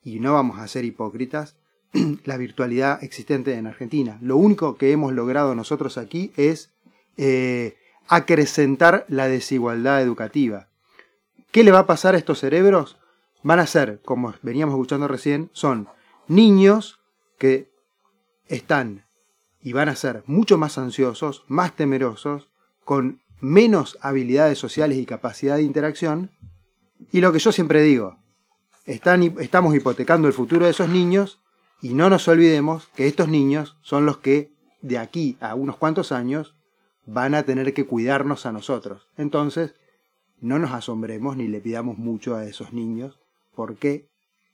y no vamos a ser hipócritas, la virtualidad existente en Argentina. Lo único que hemos logrado nosotros aquí es eh, acrecentar la desigualdad educativa. ¿Qué le va a pasar a estos cerebros? Van a ser, como veníamos escuchando recién, son niños que están y van a ser mucho más ansiosos, más temerosos, con menos habilidades sociales y capacidad de interacción. Y lo que yo siempre digo, están, estamos hipotecando el futuro de esos niños y no nos olvidemos que estos niños son los que de aquí a unos cuantos años van a tener que cuidarnos a nosotros. Entonces, no nos asombremos ni le pidamos mucho a esos niños porque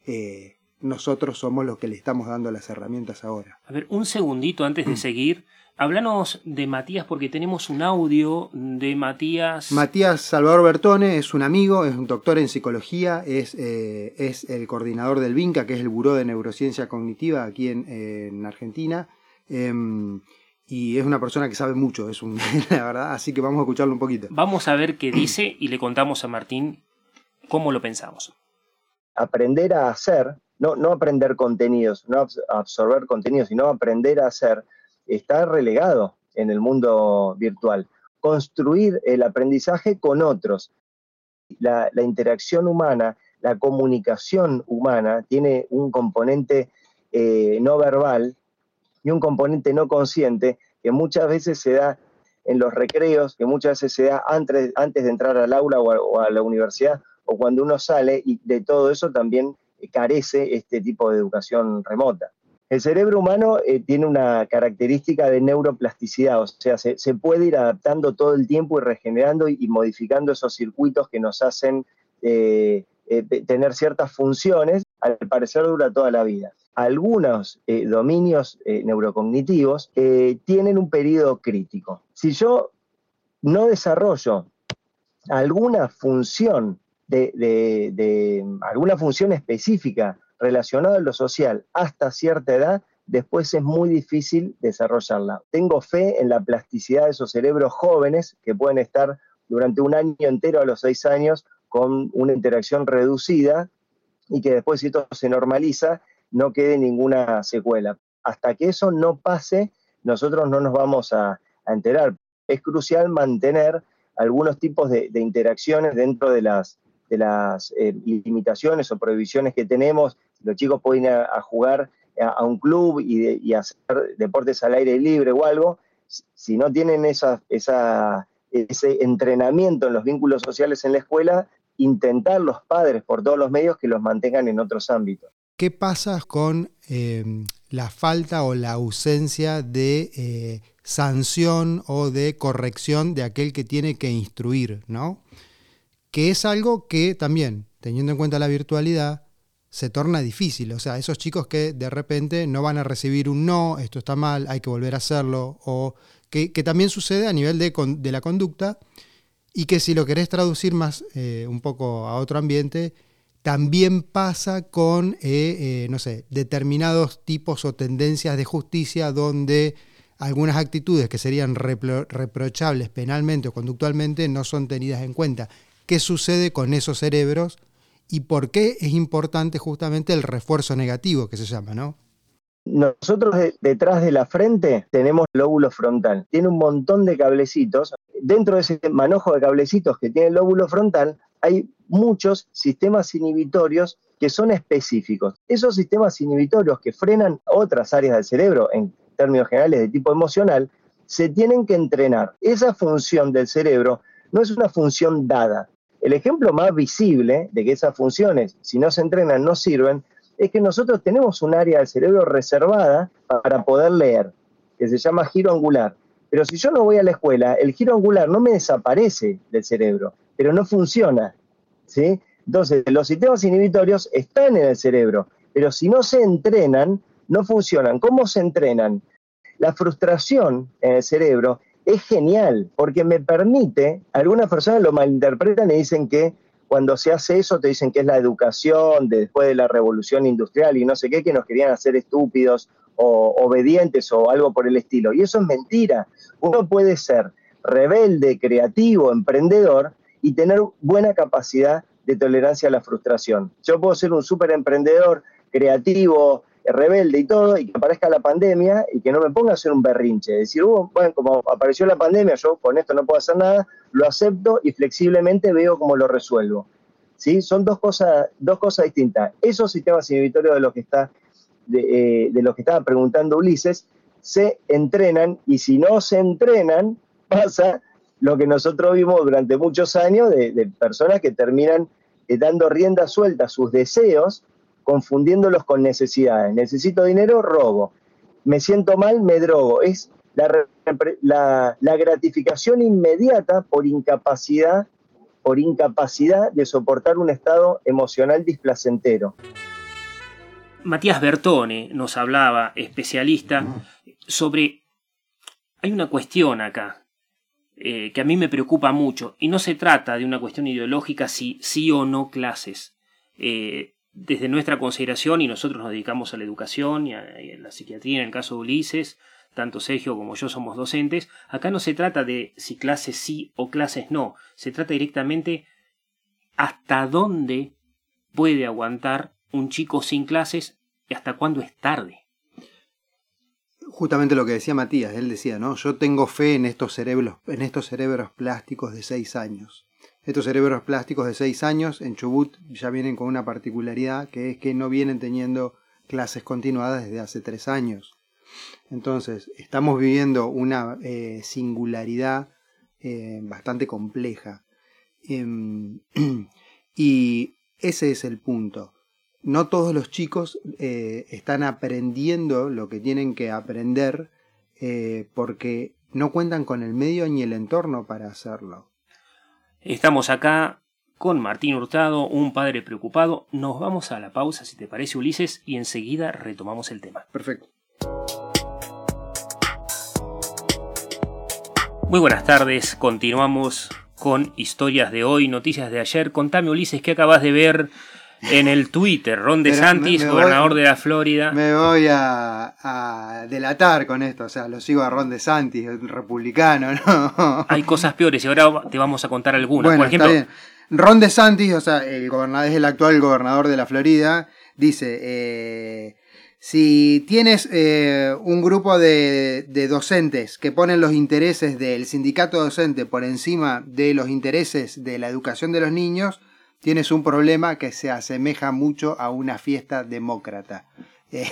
eh, nosotros somos los que le estamos dando las herramientas ahora. A ver, un segundito antes de seguir. Háblanos de Matías porque tenemos un audio de Matías. Matías Salvador Bertone es un amigo, es un doctor en psicología, es, eh, es el coordinador del VINCA, que es el Buró de Neurociencia Cognitiva aquí en, en Argentina. Y es una persona que sabe mucho, es un, la verdad, así que vamos a escucharlo un poquito. Vamos a ver qué dice y le contamos a Martín cómo lo pensamos. Aprender a hacer no, no aprender contenidos, no absorber contenidos, sino aprender a hacer, está relegado en el mundo virtual. Construir el aprendizaje con otros. La, interacción humana, la comunicación humana tiene un componente eh, no verbal y un componente no consciente que muchas veces se da en los recreos, que muchas veces se da antes, antes de entrar al aula o a la universidad o cuando uno sale y de todo eso también carece este tipo de educación remota. El cerebro humano eh, tiene una característica de neuroplasticidad, o sea, se, puede ir adaptando todo el tiempo y regenerando y, modificando esos circuitos que nos hacen eh, eh, tener ciertas funciones, al parecer dura toda la vida. Algunos dominios neurocognitivos tienen un periodo crítico. Si yo no desarrollo alguna función de, alguna función específica relacionada a lo social hasta cierta edad, después es muy difícil desarrollarla. Tengo fe en la plasticidad de esos cerebros jóvenes que pueden estar durante un año entero a los seis años con una interacción reducida y que después si todo se normaliza no quede ninguna secuela. Hasta que eso no pase, nosotros no nos vamos a, enterar. Es crucial mantener algunos tipos de interacciones dentro de las, de eh, limitaciones o prohibiciones que tenemos. Los chicos pueden ir a, jugar a, un club y, hacer deportes al aire libre o algo. Si no tienen esa, esa, ese entrenamiento en los vínculos sociales en la escuela, intentar los padres por todos los medios que los mantengan en otros ámbitos. ¿Qué pasa con eh, la falta o la ausencia de eh, sanción o de corrección de aquel que tiene que instruir, ¿no? que es algo que también, teniendo en cuenta la virtualidad, se torna difícil. O sea, esos chicos que de repente no van a recibir un no, esto está mal, hay que volver a hacerlo, o que, también sucede a nivel de, la conducta, y que si lo querés traducir más eh, un poco a otro ambiente, también pasa con, eh, eh, no sé, determinados tipos o tendencias de justicia donde algunas actitudes que serían repro reprochables penalmente o conductualmente no son tenidas en cuenta. ¿Qué sucede con esos cerebros y por qué es importante justamente el refuerzo negativo que se llama, ¿no? Nosotros de, detrás de la frente tenemos lóbulo frontal. Tiene un montón de cablecitos. Dentro de ese manojo de cablecitos que tiene el lóbulo frontal hay muchos sistemas inhibitorios que son específicos. Esos sistemas inhibitorios que frenan otras áreas del cerebro, en términos generales de tipo emocional, se tienen que entrenar. Esa función del cerebro no es una función dada. El ejemplo más visible de que esas funciones, si no se entrenan, no sirven, es que nosotros tenemos un área del cerebro reservada para poder leer, que se llama giro angular. Pero si yo no voy a la escuela, el giro angular no me desaparece del cerebro, pero no funciona. ¿sí? Entonces, los sistemas inhibitorios están en el cerebro, pero si no se entrenan, no funcionan. ¿Cómo se entrenan? La frustración en el cerebro es genial porque me permite, algunas personas lo malinterpretan y dicen que cuando se hace eso te dicen que es la educación de después de la revolución industrial y no sé qué, que nos querían hacer estúpidos o obedientes o algo por el estilo. Y eso es mentira. Uno puede ser rebelde, creativo, emprendedor y tener buena capacidad de tolerancia a la frustración. Yo puedo ser un súper emprendedor, creativo, rebelde y todo, y que aparezca la pandemia y que no me ponga a hacer un berrinche. Decir, uh, bueno, como apareció la pandemia, yo con esto no puedo hacer nada, lo acepto y flexiblemente veo cómo lo resuelvo. ¿Sí? Son dos cosas, dos cosas distintas. Esos sistemas inhibitorios de los que está, de, eh, los que estaba preguntando Ulises, se entrenan y si no se entrenan, pasa lo que nosotros vimos durante muchos años de, personas que terminan eh, dando rienda suelta a sus deseos confundiéndolos con necesidades. Necesito dinero, robo. Me siento mal, me drogo. Es la, la, la gratificación inmediata por incapacidad, por incapacidad de soportar un estado emocional displacentero. Matías Bertone nos hablaba, especialista, sobre... Hay una cuestión acá, eh, que a mí me preocupa mucho, y no se trata de una cuestión ideológica si sí o no clases. Eh, desde nuestra consideración, y nosotros nos dedicamos a la educación y a, la psiquiatría, en el caso de Ulises, tanto Sergio como yo somos docentes, acá no se trata de si clases sí o clases no, se trata directamente hasta dónde puede aguantar un chico sin clases y hasta cuándo es tarde. Justamente lo que decía Matías, él decía, ¿no? Yo tengo fe en estos cerebros, en estos cerebros plásticos de seis años. Estos cerebros plásticos de 6 años en Chubut ya vienen con una particularidad que es que no vienen teniendo clases continuadas desde hace 3 años. Entonces, estamos viviendo una eh, singularidad eh, bastante compleja. Em, y ese es el punto. No todos los chicos eh, están aprendiendo lo que tienen que aprender porque no cuentan con el medio ni el entorno para hacerlo. Estamos acá con Martín Hurtado, un padre preocupado. Nos vamos a la pausa, si te parece, Ulises, y enseguida retomamos el tema. Perfecto. Muy buenas tardes, continuamos con historias de hoy, noticias de ayer. Contame, Ulises, ¿qué acabas de ver en el Twitter, Ron DeSantis, gobernador de la Florida. Me voy a, delatar con esto, o sea, lo sigo a Ron DeSantis, el republicano, ¿no? Hay cosas peores y ahora te vamos a contar algunas. Por ejemplo, Ron DeSantis, o sea, el gobernador, es el actual gobernador de la Florida, dice, eh, si tienes eh, un grupo de, de, docentes que ponen los intereses del sindicato docente por encima de los intereses de la educación de los niños, tienes un problema que se asemeja mucho a una fiesta demócrata. Eh.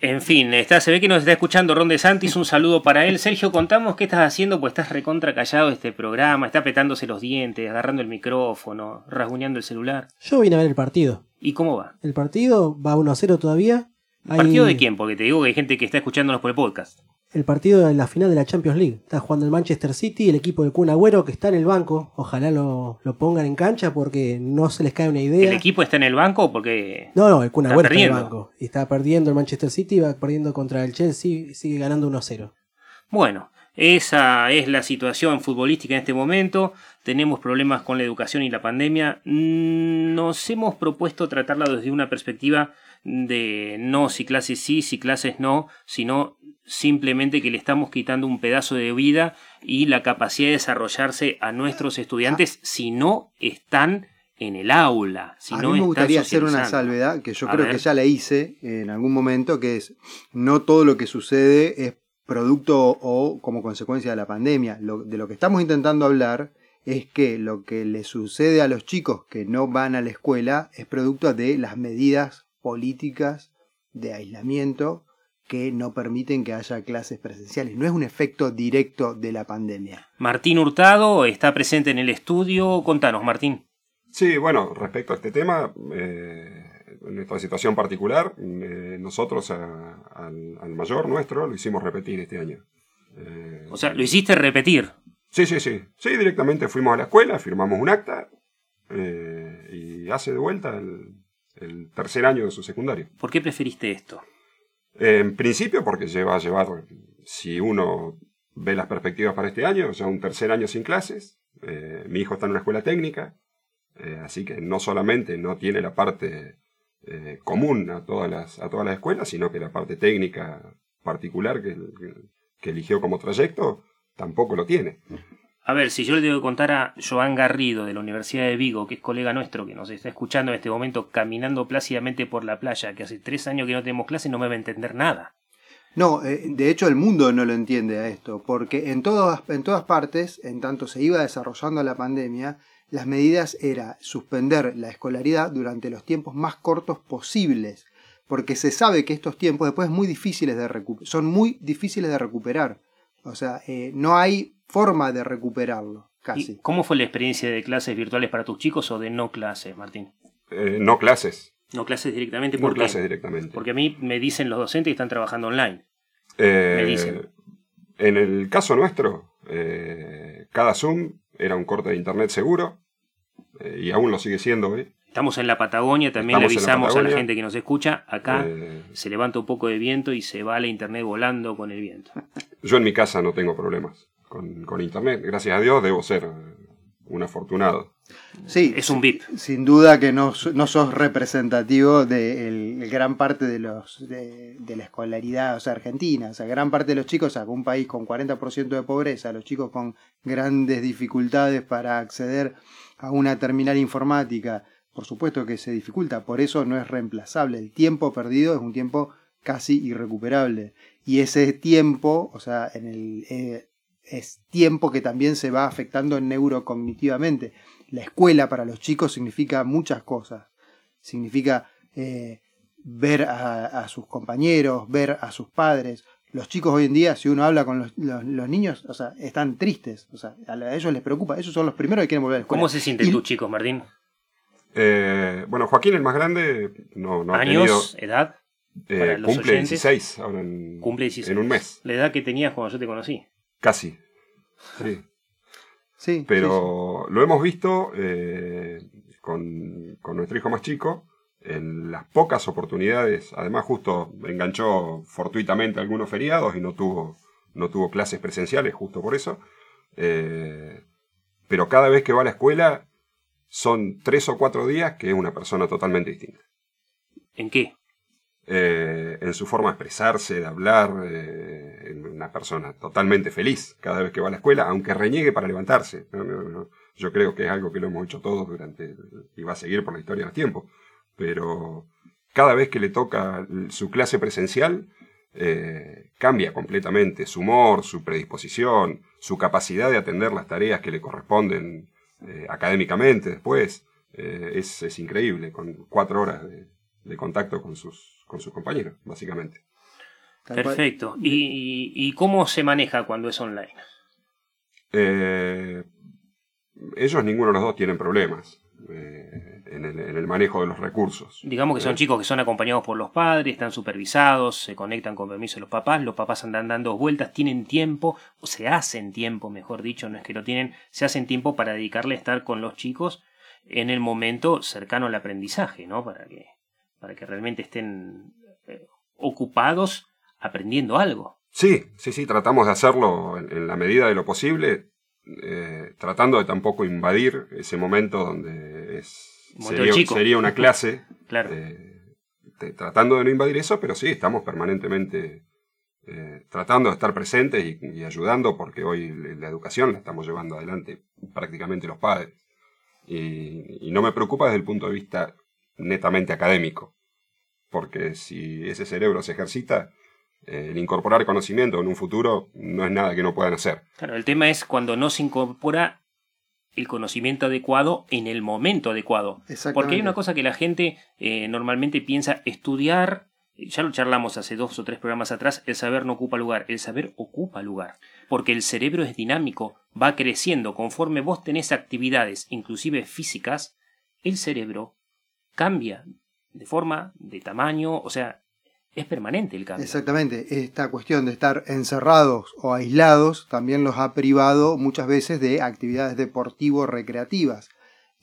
En fin, está, se ve que nos está escuchando Ron DeSantis, un saludo para él. Sergio, contamos qué estás haciendo, pues estás recontra callado este programa, está apretándose los dientes, agarrando el micrófono, rasguñando el celular. Yo vine a ver el partido. ¿Y cómo va? El partido va 1 a 0 todavía. ¿Partido de quién? Porque te digo que hay gente que está escuchándonos por el podcast. El partido de la final de la Champions League. Está jugando el Manchester City, el equipo de Kun Agüero que está en el banco. Ojalá lo, lo pongan en cancha porque no se les cae una idea. ¿El equipo está en el banco porque.? No, no, el Kun está Agüero está en el perdiendo? banco. Y está perdiendo el Manchester City, va perdiendo contra el Chelsea, sigue ganando 1-0. Bueno, esa es la situación futbolística en este momento. Tenemos problemas con la educación y la pandemia. Mm, Nos hemos propuesto tratarla desde una perspectiva de no si clases sí, si clases no, sino simplemente que le estamos quitando un pedazo de vida y la capacidad de desarrollarse a nuestros estudiantes si no están en el aula. Si a no mí me gustaría hacer una salvedad que yo A creo ver. que ya la hice en algún momento, que es no todo lo que sucede es producto o como consecuencia de la pandemia. Lo- de lo que estamos intentando hablar es que lo que le sucede a los chicos que no van a la escuela es producto de las medidas políticas de aislamiento que no permiten que haya clases presenciales. No es un efecto directo de la pandemia. Martín Hurtado está presente en el estudio. Contanos, Martín. Sí, bueno, respecto a este tema, eh, en esta situación particular, eh, nosotros a- al, al mayor nuestro lo hicimos repetir este año. Eh, O sea, lo hiciste repetir. Sí, sí, sí. Sí, directamente fuimos a la escuela, firmamos un acta eh, y hace de vuelta el, el tercer año de su secundario. ¿Por qué preferiste esto? En principio porque lleva llevar, si uno ve las perspectivas para este año, ya un tercer año sin clases. Eh, mi hijo está en una escuela técnica, eh, así que no solamente no tiene la parte eh, común a todas, las, a todas las escuelas, sino que la parte técnica particular que, que eligió como trayecto tampoco lo tiene. A ver, si yo le tengo que contar a Joan Garrido de la Universidad de Vigo, que es colega nuestro, que nos está escuchando en este momento caminando plácidamente por la playa, que hace tres años que no tenemos clase, no me va a entender nada. No, eh, de hecho el mundo no lo entiende a esto, porque en todas, en todas partes, en tanto se iba desarrollando la pandemia, las medidas era suspender la escolaridad durante los tiempos más cortos posibles, porque se sabe que estos tiempos después muy difíciles de son muy difíciles de recuperar. O sea, eh, no hay forma de recuperarlo, casi. ¿Y ¿Cómo fue la experiencia de clases virtuales para tus chicos o de no clases, Martín? Eh, no clases. No clases directamente, No ¿por qué? clases directamente. Porque a mí me dicen los docentes que están trabajando online. Eh, Me dicen. En el caso nuestro, eh, cada Zoom era un corte de internet seguro eh, y aún lo sigue siendo hoy. Estamos en la Patagonia, también Estamos le la avisamos a la gente que nos escucha, acá Eh, se levanta un poco de viento y se va la internet volando con el viento. yo en mi casa no tengo problemas con, con internet. Gracias a Dios debo ser un afortunado. Sí, es un VIP. Sin duda que no, no sos representativo de el- el gran parte de los de, de la escolaridad o sea, argentina. O sea, gran parte de los chicos, o sea, un país con 40% de pobreza, los chicos con grandes dificultades para acceder a una terminal informática, por supuesto que se dificulta, por eso no es reemplazable. El tiempo perdido es un tiempo casi irrecuperable. Y ese tiempo, o sea, en el, eh, es tiempo que también se va afectando neurocognitivamente. La escuela para los chicos significa muchas cosas. Significa eh, ver a, a sus compañeros, ver a sus padres. Los chicos hoy en día, si uno habla con los, los- los niños, o sea, están tristes. O sea, a ellos les preocupa. Esos son los primeros que quieren volver a la escuela. ¿Cómo se sienten Y- tus chicos, Martín? Eh, bueno, Joaquín, el más grande, no, no ha ¿Años? tenido- ¿Edad? eh, para los cumple oyentes. 16 ahora en, Cumple 16. en un mes. La edad que tenías cuando yo te conocí. Casi. Sí. Sí, Pero lo hemos visto eh, con, con nuestro hijo más chico en las pocas oportunidades. Además, justo enganchó fortuitamente algunos feriados y no tuvo, no tuvo clases presenciales, justo por eso. Eh, pero cada vez que va a la escuela son tres o cuatro días que es una persona totalmente distinta. ¿En qué? Eh, en su forma de expresarse, de hablar, eh, persona totalmente feliz cada vez que va a la escuela, aunque reniegue para levantarse. Yo creo que es algo que lo hemos hecho todos durante, y va a seguir por la historia del tiempo, pero cada vez que le toca su clase presencial, eh, cambia completamente su humor, su predisposición, su capacidad de atender las tareas que le corresponden eh, académicamente después. Eh, es, es increíble, con cuatro horas de, de contacto con sus, con sus compañeros, básicamente. Perfecto. ¿Y, cómo se maneja cuando es online? Eh, ellos ninguno de los dos tienen problemas. eh, en, el, en, el, manejo de los recursos. Digamos que son ¿Eh? chicos que son acompañados por los padres, están supervisados, se conectan con permiso de los papás, los papás andan dando vueltas, tienen tiempo, o se hacen tiempo, mejor dicho, no es que lo tienen, se hacen tiempo para dedicarle a estar con los chicos en el momento cercano al aprendizaje, ¿no? Para que, para que realmente estén ocupados aprendiendo algo. Sí, sí, sí, tratamos de hacerlo en, en la medida de lo posible, eh, tratando de tampoco invadir ese momento donde es, sería, sería, una clase. claro. eh, tratando de no invadir eso, pero sí, estamos permanentemente eh, tratando de estar presentes y, y, ayudando, porque hoy la educación la estamos llevando adelante prácticamente los padres. Y, y no me preocupa desde el punto de vista netamente académico, porque si ese cerebro se ejercita, el incorporar conocimiento en un futuro no es nada que no puedan hacer. Claro, el tema es cuando no se incorpora el conocimiento adecuado en el momento adecuado. Porque hay una cosa que la gente eh, normalmente piensa estudiar, ya lo charlamos hace dos o tres programas atrás, el saber no ocupa lugar, el saber ocupa lugar. Porque el cerebro es dinámico, va creciendo, conforme vos tenés actividades, inclusive físicas, el cerebro cambia de forma, de tamaño, o sea, es permanente el cambio. Exactamente, esta cuestión de estar encerrados o aislados también los ha privado muchas veces de actividades deportivo-recreativas.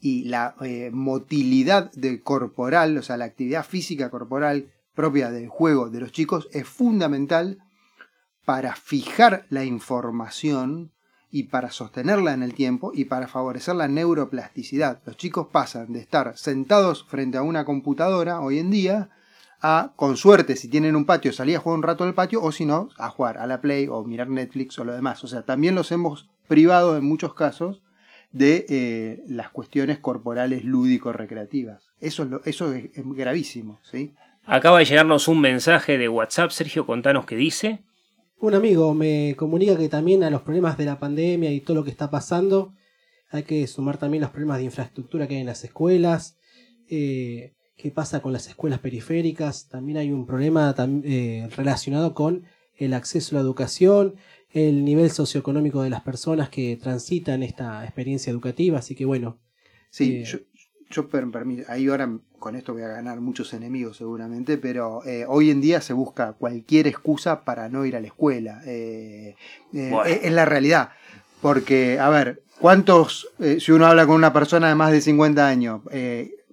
Y la eh, motilidad de corporal, o sea, la actividad física corporal propia del juego de los chicos es fundamental para fijar la información y para sostenerla en el tiempo y para favorecer la neuroplasticidad. Los chicos pasan de estar sentados frente a una computadora hoy en día a, con suerte, si tienen un patio, salir a jugar un rato al patio, o si no, a jugar a la Play o mirar Netflix o lo demás. O sea, también los hemos privado en muchos casos de eh, las cuestiones corporales lúdico-recreativas. Eso, es, lo, eso es, es gravísimo, ¿sí? Acaba de llegarnos un mensaje de WhatsApp, Sergio, contanos qué dice. Un amigo me comunica que también a los problemas de la pandemia y todo lo que está pasando hay que sumar también los problemas de infraestructura que hay en las escuelas. Eh, qué pasa con las escuelas periféricas. También hay un problema eh, relacionado con el acceso a la educación, el nivel socioeconómico de las personas que transitan esta experiencia educativa. Así que bueno. Sí, eh, yo, yo ahí ahora con esto voy a ganar muchos enemigos seguramente, pero eh, hoy en día se busca cualquier excusa para no ir a la escuela. Eh, eh, bueno. es, es, la realidad. Porque, a ver, ¿cuántos, si uno habla con una persona de más de 50 años,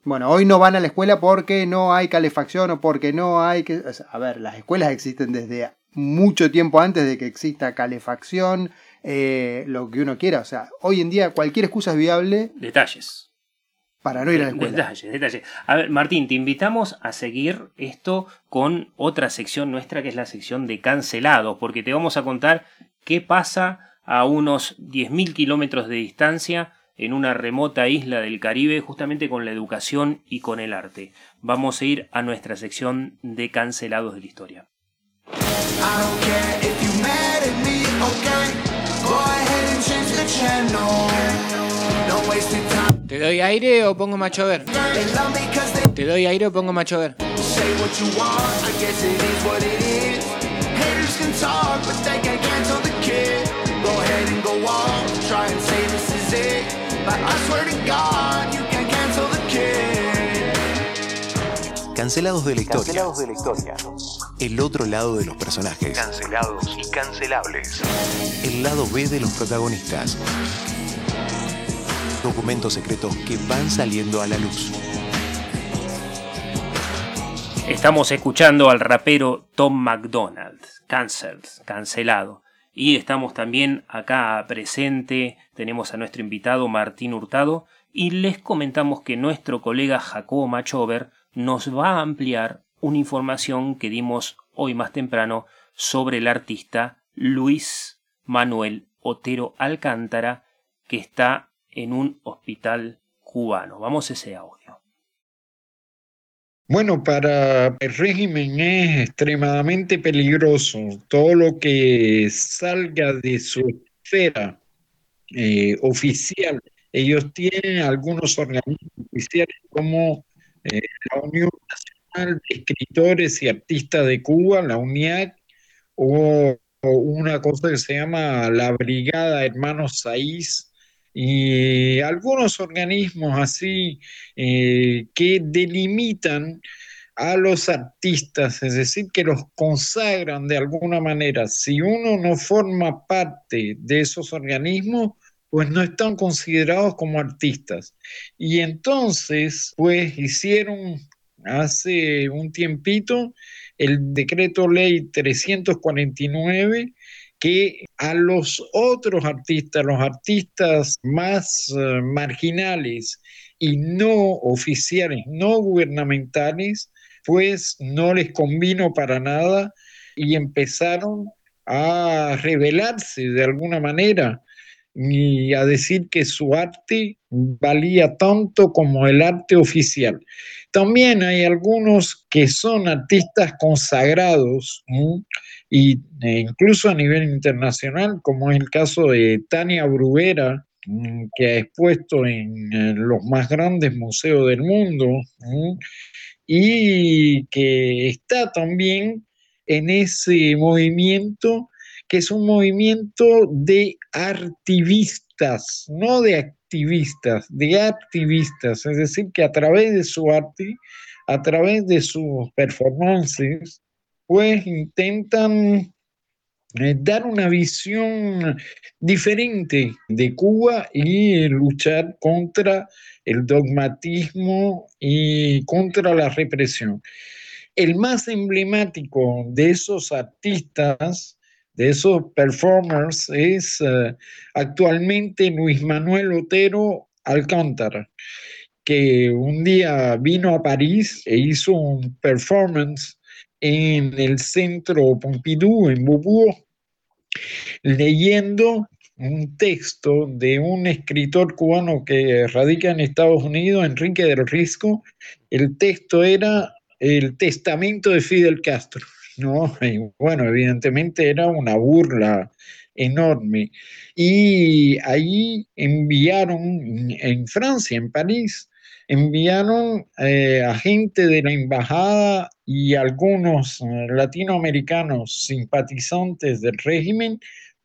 bueno, hoy no van a la escuela porque no hay calefacción o porque no hay que... O sea, a ver, las escuelas existen desde mucho tiempo antes de que exista calefacción, eh, lo que uno quiera. O sea, hoy en día cualquier excusa es viable. Detalles. Para no ir a la escuela. Detalles, detalles. A ver, Martín, te invitamos a seguir esto con otra sección nuestra que es la sección de cancelados, porque te vamos a contar qué pasa a unos 10.000 kilómetros de distancia en una remota isla del Caribe justamente con la educación y con el arte. Vamos a ir a nuestra sección de cancelados de la historia. ¿Te doy aire o pongo macho ver? ¿Te doy aire o pongo macho ver? Cancelados de la historia. Cancelados de la historia. El otro lado de los personajes. Cancelados y cancelables. El lado B de los protagonistas. Documentos secretos que van saliendo a la luz. Estamos escuchando al rapero Tom McDonald, cancelled, cancelado. Y estamos también acá presente, tenemos a nuestro invitado Martín Hurtado y les comentamos que nuestro colega Jacobo Machover nos va a ampliar una información que dimos hoy más temprano sobre el artista Luis Manuel Otero Alcántara que está en un hospital cubano. Vamos a ese audio. Bueno, para el régimen es extremadamente peligroso todo lo que salga de su esfera eh, oficial. Ellos tienen algunos organismos oficiales como eh, la Unión Nacional de Escritores y Artistas de Cuba, la UNIAC, o, una cosa que se llama la Brigada Hermanos Saiz, y algunos organismos así eh, que delimitan a los artistas, es decir, que los consagran de alguna manera. Si uno no forma parte de esos organismos, pues no están considerados como artistas. Y entonces, pues hicieron hace un tiempito el decreto ley 349 que a los otros artistas, los artistas más uh, marginales y no oficiales, no gubernamentales, pues no les convino para nada y empezaron a rebelarse de alguna manera y a decir que su arte valía tanto como el arte oficial. También hay algunos que son artistas consagrados y e incluso a nivel internacional, como es el caso de Tania Bruguera, que ha expuesto en los más grandes museos del mundo y que está también en ese movimiento que es un movimiento de activistas, no de activistas, de activistas, es decir, que a través de su arte, a través de sus performances, pues intentan eh, dar una visión diferente de Cuba y luchar contra el dogmatismo y contra la represión. El más emblemático de esos artistas de esos performers es uh, actualmente Luis Manuel Otero Alcántara, que un día vino a París e hizo un performance en el centro Pompidou, en Beaubourg, leyendo un texto de un escritor cubano que radica en Estados Unidos, Enrique del Risco. El texto era el testamento de Fidel Castro. ¿No? Y bueno, evidentemente era una burla enorme. Y ahí enviaron, en Francia, en París, enviaron eh, a gente de la embajada y algunos eh, latinoamericanos simpatizantes del régimen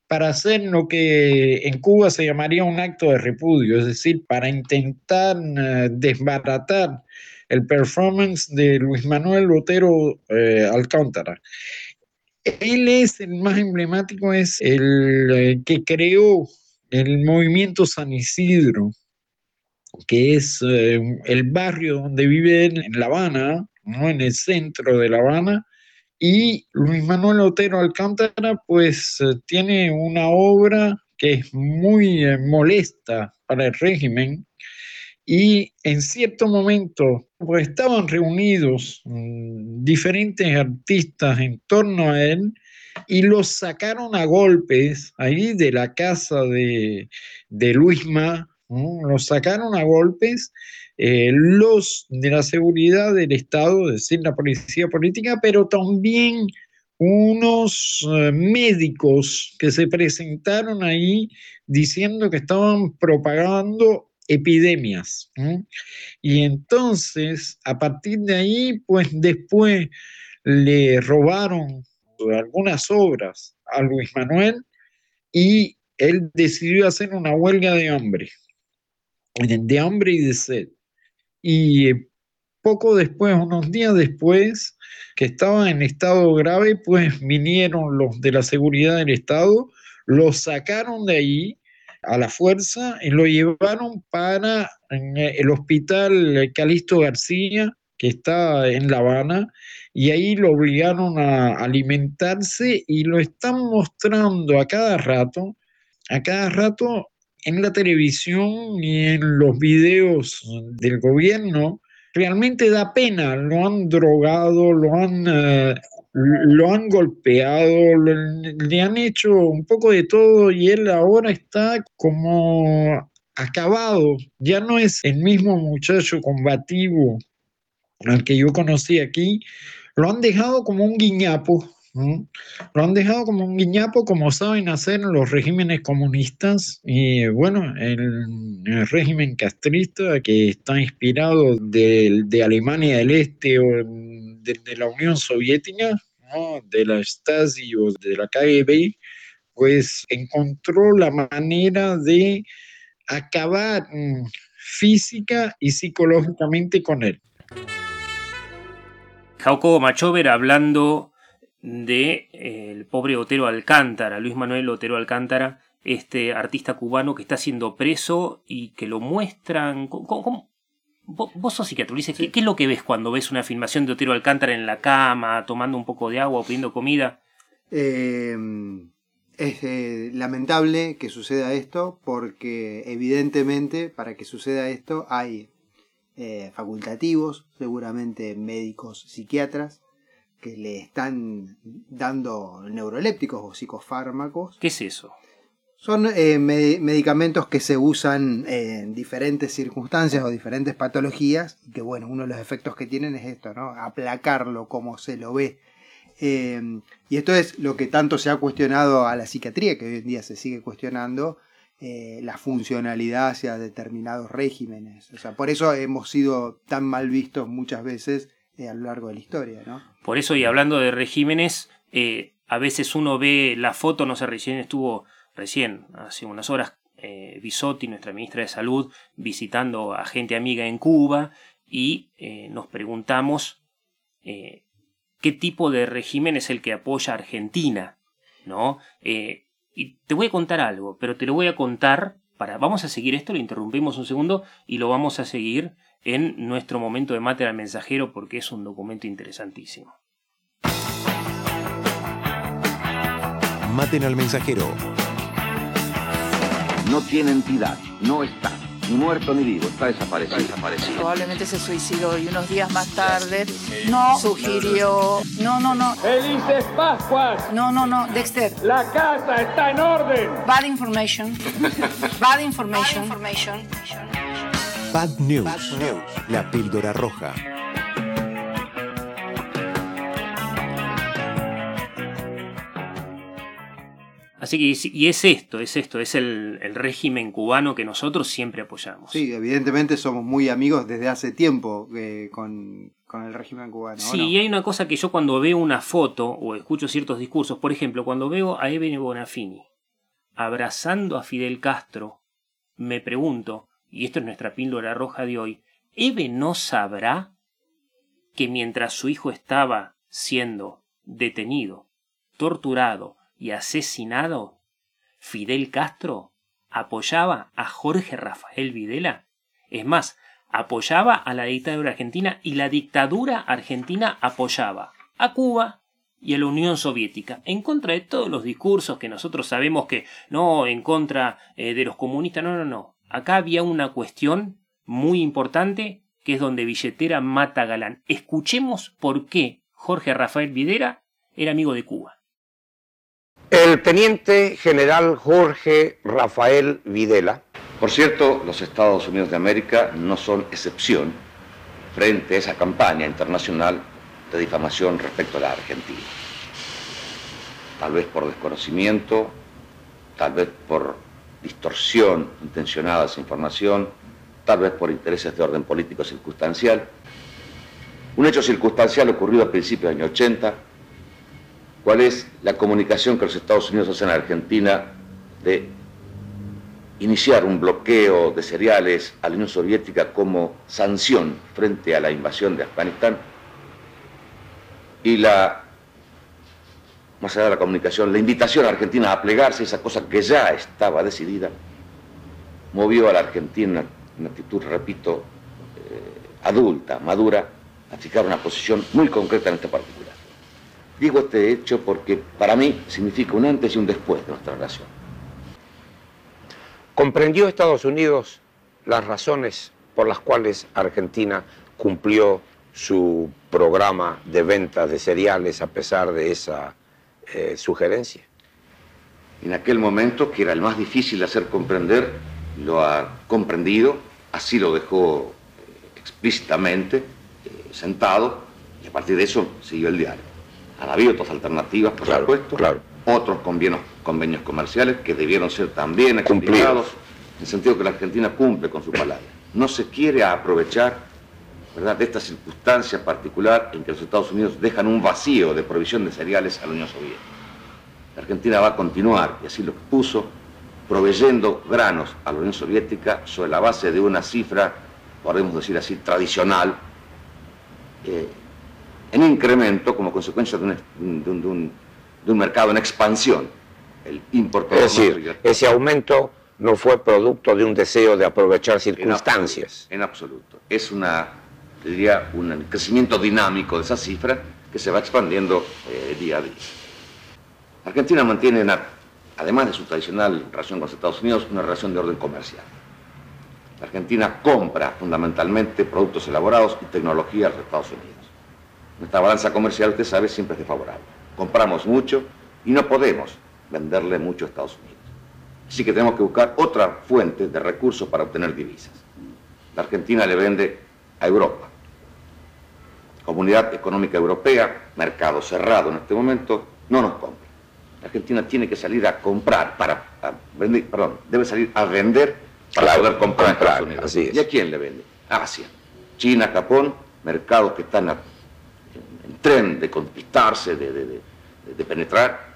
para hacer lo que en Cuba se llamaría un acto de repudio, es decir, para intentar eh, desbaratar el performance de Luis Manuel Lotero eh, Alcántara. Él es el más emblemático, es el eh, que creó el movimiento San Isidro, que es eh, el barrio donde vive en La Habana, ¿no? en el centro de La Habana, y Luis Manuel Otero Alcántara, pues tiene una obra que es muy molesta para el régimen, y en cierto momento pues estaban reunidos mm, diferentes artistas en torno a él y los sacaron a golpes ahí de la casa de, de Luisma, los sacaron a golpes eh, los de la seguridad del Estado, es decir, la policía política, pero también unos eh, médicos que se presentaron ahí diciendo que estaban propagando epidemias. Y entonces, a partir de ahí, pues después le robaron algunas obras a Luis Manuel y él decidió hacer una huelga de hambre, de hambre y de sed. Y poco después, unos días después, que estaba en estado grave, pues vinieron los de la seguridad del Estado, lo sacaron de ahí a la fuerza y lo llevaron para el hospital Calixto García, que está en La Habana, y ahí lo obligaron a alimentarse y lo están mostrando a cada rato, a cada rato en la televisión y en los videos del gobierno. Realmente da pena, lo han drogado, lo han uh, lo han golpeado, le han hecho un poco de todo y él ahora está como acabado, ya no es el mismo muchacho combativo al que yo conocí aquí, lo han dejado como un guiñapo, lo han dejado como un guiñapo como saben hacer los regímenes comunistas. Y bueno, el, el régimen castrista que está inspirado de, de Alemania del Este o de, de la Unión Soviética, de la Stasi o de la KGB, pues encontró la manera de acabar mm, física y psicológicamente con él. Jauco Machover hablando de eh, el pobre Otero Alcántara, Luis Manuel Otero Alcántara, este artista cubano que está siendo preso y que lo muestran. ¿cómo, Vos, sos psiquiatra, ¿qué, es lo que ves cuando ves una filmación de Otero Alcántara en la cama, tomando un poco de agua o pidiendo comida? Em, es eh, lamentable que suceda esto porque evidentemente para que suceda esto hay eh, facultativos, seguramente médicos, psiquiatras, que le están dando neurolépticos o psicofármacos. ¿Qué es eso? Son eh, medicamentos que se usan en diferentes circunstancias o diferentes patologías y que bueno, uno de los efectos que tienen es esto, ¿no? Aplacarlo como se lo ve. Eh, y esto es lo que tanto se ha cuestionado a la psiquiatría, que hoy en día se sigue cuestionando, eh, la funcionalidad hacia determinados regímenes. O sea, por eso hemos sido tan mal vistos muchas veces a lo largo de la historia, ¿no? Por eso, y hablando de regímenes, a veces uno ve la foto, no sé, recién estuvo recién, hace unas horas, eh, Bisotti, nuestra ministra de Salud, visitando a gente amiga en Cuba y eh, nos preguntamos eh, qué tipo de régimen es el que apoya a Argentina, ¿no? y te voy a contar algo, pero te lo voy a contar para, vamos a seguir esto, lo interrumpimos un segundo y lo vamos a seguir en nuestro momento de mate al mensajero porque es un documento interesantísimo. Maten al mensajero no tiene entidad, no está, ni muerto ni vivo, está desaparecido. desaparecido. Probablemente se suicidó y unos días más tarde no sugirió. No, no, no. ¡Felices Pascuas! No, no, no, Dexter. La casa está en orden. Bad information. Bad information. Bad information. Bad news. Bad news. La píldora roja. Así que, y es esto, es esto, es el, régimen cubano que nosotros siempre apoyamos. Sí, evidentemente somos muy amigos desde hace tiempo eh, con, el régimen cubano. Sí, y hay una cosa que yo cuando veo una foto o escucho ciertos discursos, por ejemplo, cuando veo a Eben Bonafini abrazando a Fidel Castro, me pregunto, y esto es nuestra píldora roja de hoy, ¿Eve no sabrá que mientras su hijo estaba siendo detenido, torturado, y asesinado, Fidel Castro apoyaba a Jorge Rafael Videla. Es más, apoyaba a la dictadura argentina y la dictadura argentina apoyaba a Cuba y a la Unión Soviética, en contra de todos los discursos que nosotros sabemos que no, en contra eh, de los comunistas, no, no, no. Acá había una cuestión muy importante que es donde billetera mata galán. Escuchemos por qué Jorge Rafael Videla era amigo de Cuba. El teniente general Jorge Rafael Videla. Por cierto, los Estados Unidos de América no son excepción frente a esa campaña internacional de difamación respecto a la Argentina. Tal vez por desconocimiento, tal vez por distorsión intencionada de esa información, tal vez por intereses de orden político circunstancial. Un hecho circunstancial ocurrido a principios del año 80 cuál es la comunicación que los Estados Unidos hacen a Argentina de iniciar un bloqueo de cereales a la Unión Soviética como sanción frente a la invasión de Afganistán y la, más allá de la comunicación, la invitación a Argentina a plegarse, esa cosa que ya estaba decidida, movió a la Argentina en una actitud, repito, eh, adulta, madura, a fijar una posición muy concreta en este particular. Digo este hecho porque para mí significa un antes y un después de nuestra relación. ¿Comprendió Estados Unidos las razones por las cuales Argentina cumplió su programa de venta de cereales a pesar de esa eh, sugerencia? En aquel momento, que era el más difícil de hacer comprender, lo ha comprendido, así lo dejó eh, explícitamente eh, sentado y a partir de eso siguió el diario. Han habido otras alternativas, por supuesto. Claro. Otros convenios, convenios comerciales que debieron ser también cumplidos, en el sentido que la Argentina cumple con su palabra. No se quiere aprovechar ¿verdad? de esta circunstancia particular en que los Estados Unidos dejan un vacío de provisión de cereales a la Unión Soviética. La Argentina va a continuar, y así lo puso, proveyendo granos a la Unión Soviética sobre la base de una cifra, podemos decir así, tradicional, eh, en incremento como consecuencia de un, de un- de un- de un mercado en expansión. El importador Es decir, ese aumento no fue producto de un deseo de aprovechar circunstancias. En absoluto. Es una, diría, un crecimiento dinámico de esa cifra que se va expandiendo eh, día a día. Argentina mantiene, una- además de su tradicional relación con los Estados Unidos, una relación de orden comercial. La Argentina compra fundamentalmente productos elaborados y tecnología a los Estados Unidos. Nuestra balanza comercial, usted sabe, siempre es desfavorable. Compramos mucho y no podemos venderle mucho a Estados Unidos. Así que tenemos que buscar otra fuente de recursos para obtener divisas. La Argentina le vende a Europa. Comunidad Económica Europea, mercado cerrado en este momento, no nos compra. La Argentina tiene que salir a comprar para a vender, perdón, debe salir a vender para Claro, poder comprar, a comprar, Estados Unidos. así es. ¿Y a quién le vende? Asia. China, Japón, mercados que están a- en, en tren de conquistarse, de, de- de- de penetrar,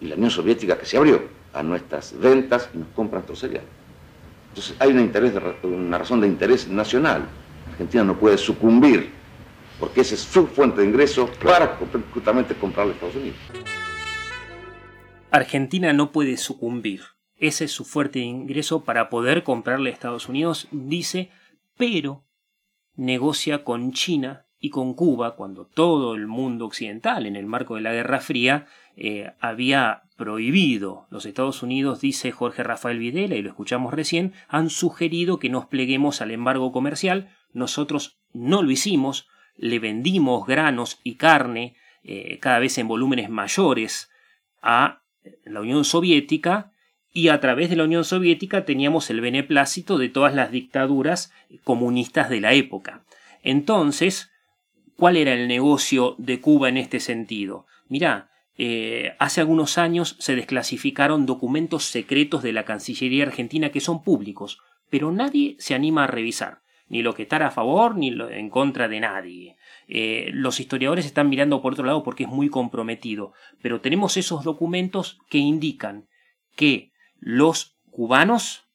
y la Unión Soviética que se abrió a nuestras ventas y nos compra nuestro cereal. Entonces hay interés de una razón de interés nacional. Argentina no puede sucumbir, porque esa es su fuente de ingreso para justamente comprarle a Estados Unidos. Argentina no puede sucumbir. Ese es su fuerte ingreso para poder comprarle a Estados Unidos, dice, pero negocia con China y con Cuba cuando todo el mundo occidental, en el marco de la Guerra Fría, eh, había prohibido. Los Estados Unidos, dice Jorge Rafael Videla, y lo escuchamos recién, han sugerido que nos pleguemos al embargo comercial. Nosotros no lo hicimos, le vendimos granos y carne eh, cada vez en volúmenes mayores a la Unión Soviética y a través de la Unión Soviética teníamos el beneplácito de todas las dictaduras comunistas de la época. Entonces, ¿cuál era el negocio de Cuba en este sentido? Mirá, eh, hace algunos años se desclasificaron documentos secretos de la Cancillería Argentina que son públicos, pero nadie se anima a revisar, ni lo que está a favor ni lo en contra de nadie. Eh, los historiadores están mirando por otro lado porque es muy comprometido, pero tenemos esos documentos que indican que los cubanos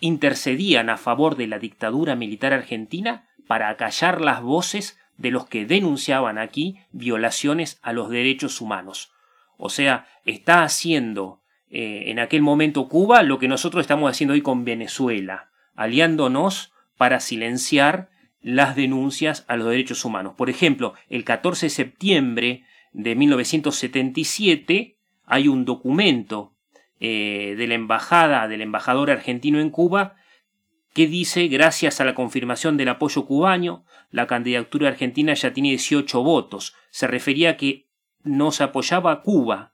intercedían a favor de la dictadura militar argentina para acallar las voces de los que denunciaban aquí violaciones a los derechos humanos. O sea, está haciendo eh, en aquel momento Cuba lo que nosotros estamos haciendo hoy con Venezuela, aliándonos para silenciar las denuncias a los derechos humanos. Por ejemplo, el 14 de septiembre de 1977 hay un documento eh, de la embajada, del embajador argentino en Cuba, que dice, gracias a la confirmación del apoyo cubano, la candidatura argentina ya tiene 18 votos. Se refería a que nos apoyaba Cuba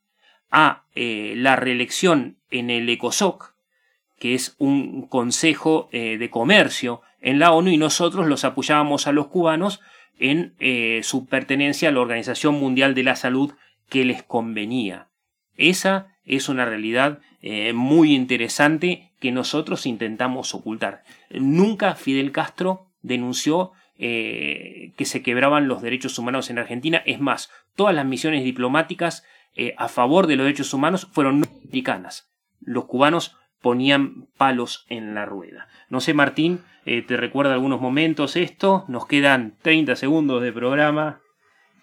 a eh, la reelección en el ECOSOC, que es un consejo eh, de comercio en la ONU, y nosotros los apoyábamos a los cubanos en eh, su pertenencia a la Organización Mundial de la Salud que les convenía. Esa es una realidad eh, muy interesante que nosotros intentamos ocultar. Nunca Fidel Castro denunció eh, que se quebraban los derechos humanos en Argentina. Es más, todas las misiones diplomáticas eh, a favor de los derechos humanos fueron no americanas. Los cubanos ponían palos en la rueda. No sé, Martín, ¿te recuerda algunos momentos esto? Nos quedan 30 segundos de programa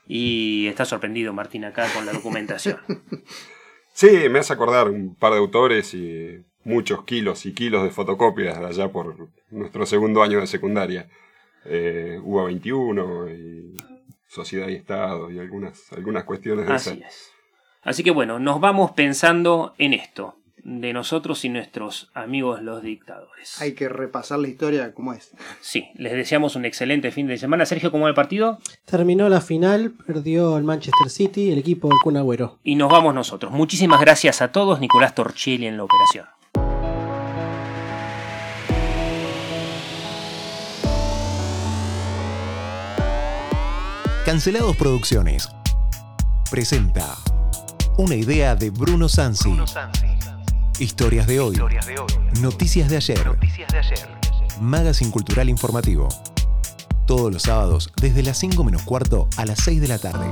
y está sorprendido Martín acá con la documentación. Sí, me hace acordar un par de autores y muchos kilos y kilos de fotocopias de allá por nuestro segundo año de secundaria. Eh, UBA 21 y Sociedad y Estado y algunas, algunas cuestiones de Así esas. es. Así que bueno, nos vamos pensando en esto, de nosotros y nuestros amigos los dictadores. Hay que repasar la historia como es. Sí, les deseamos un excelente fin de semana. Sergio, ¿cómo va el partido? Terminó la final, perdió el Manchester City, el equipo del Kun Agüero. Y nos vamos nosotros. Muchísimas gracias a todos. Nicolás Torchelli en la operación. Cancelados Producciones presenta una idea de Bruno Sansi. Historias de hoy. Noticias de ayer. Magazine Cultural Informativo. Todos los sábados desde las 5 menos cuarto a las 6 de la tarde.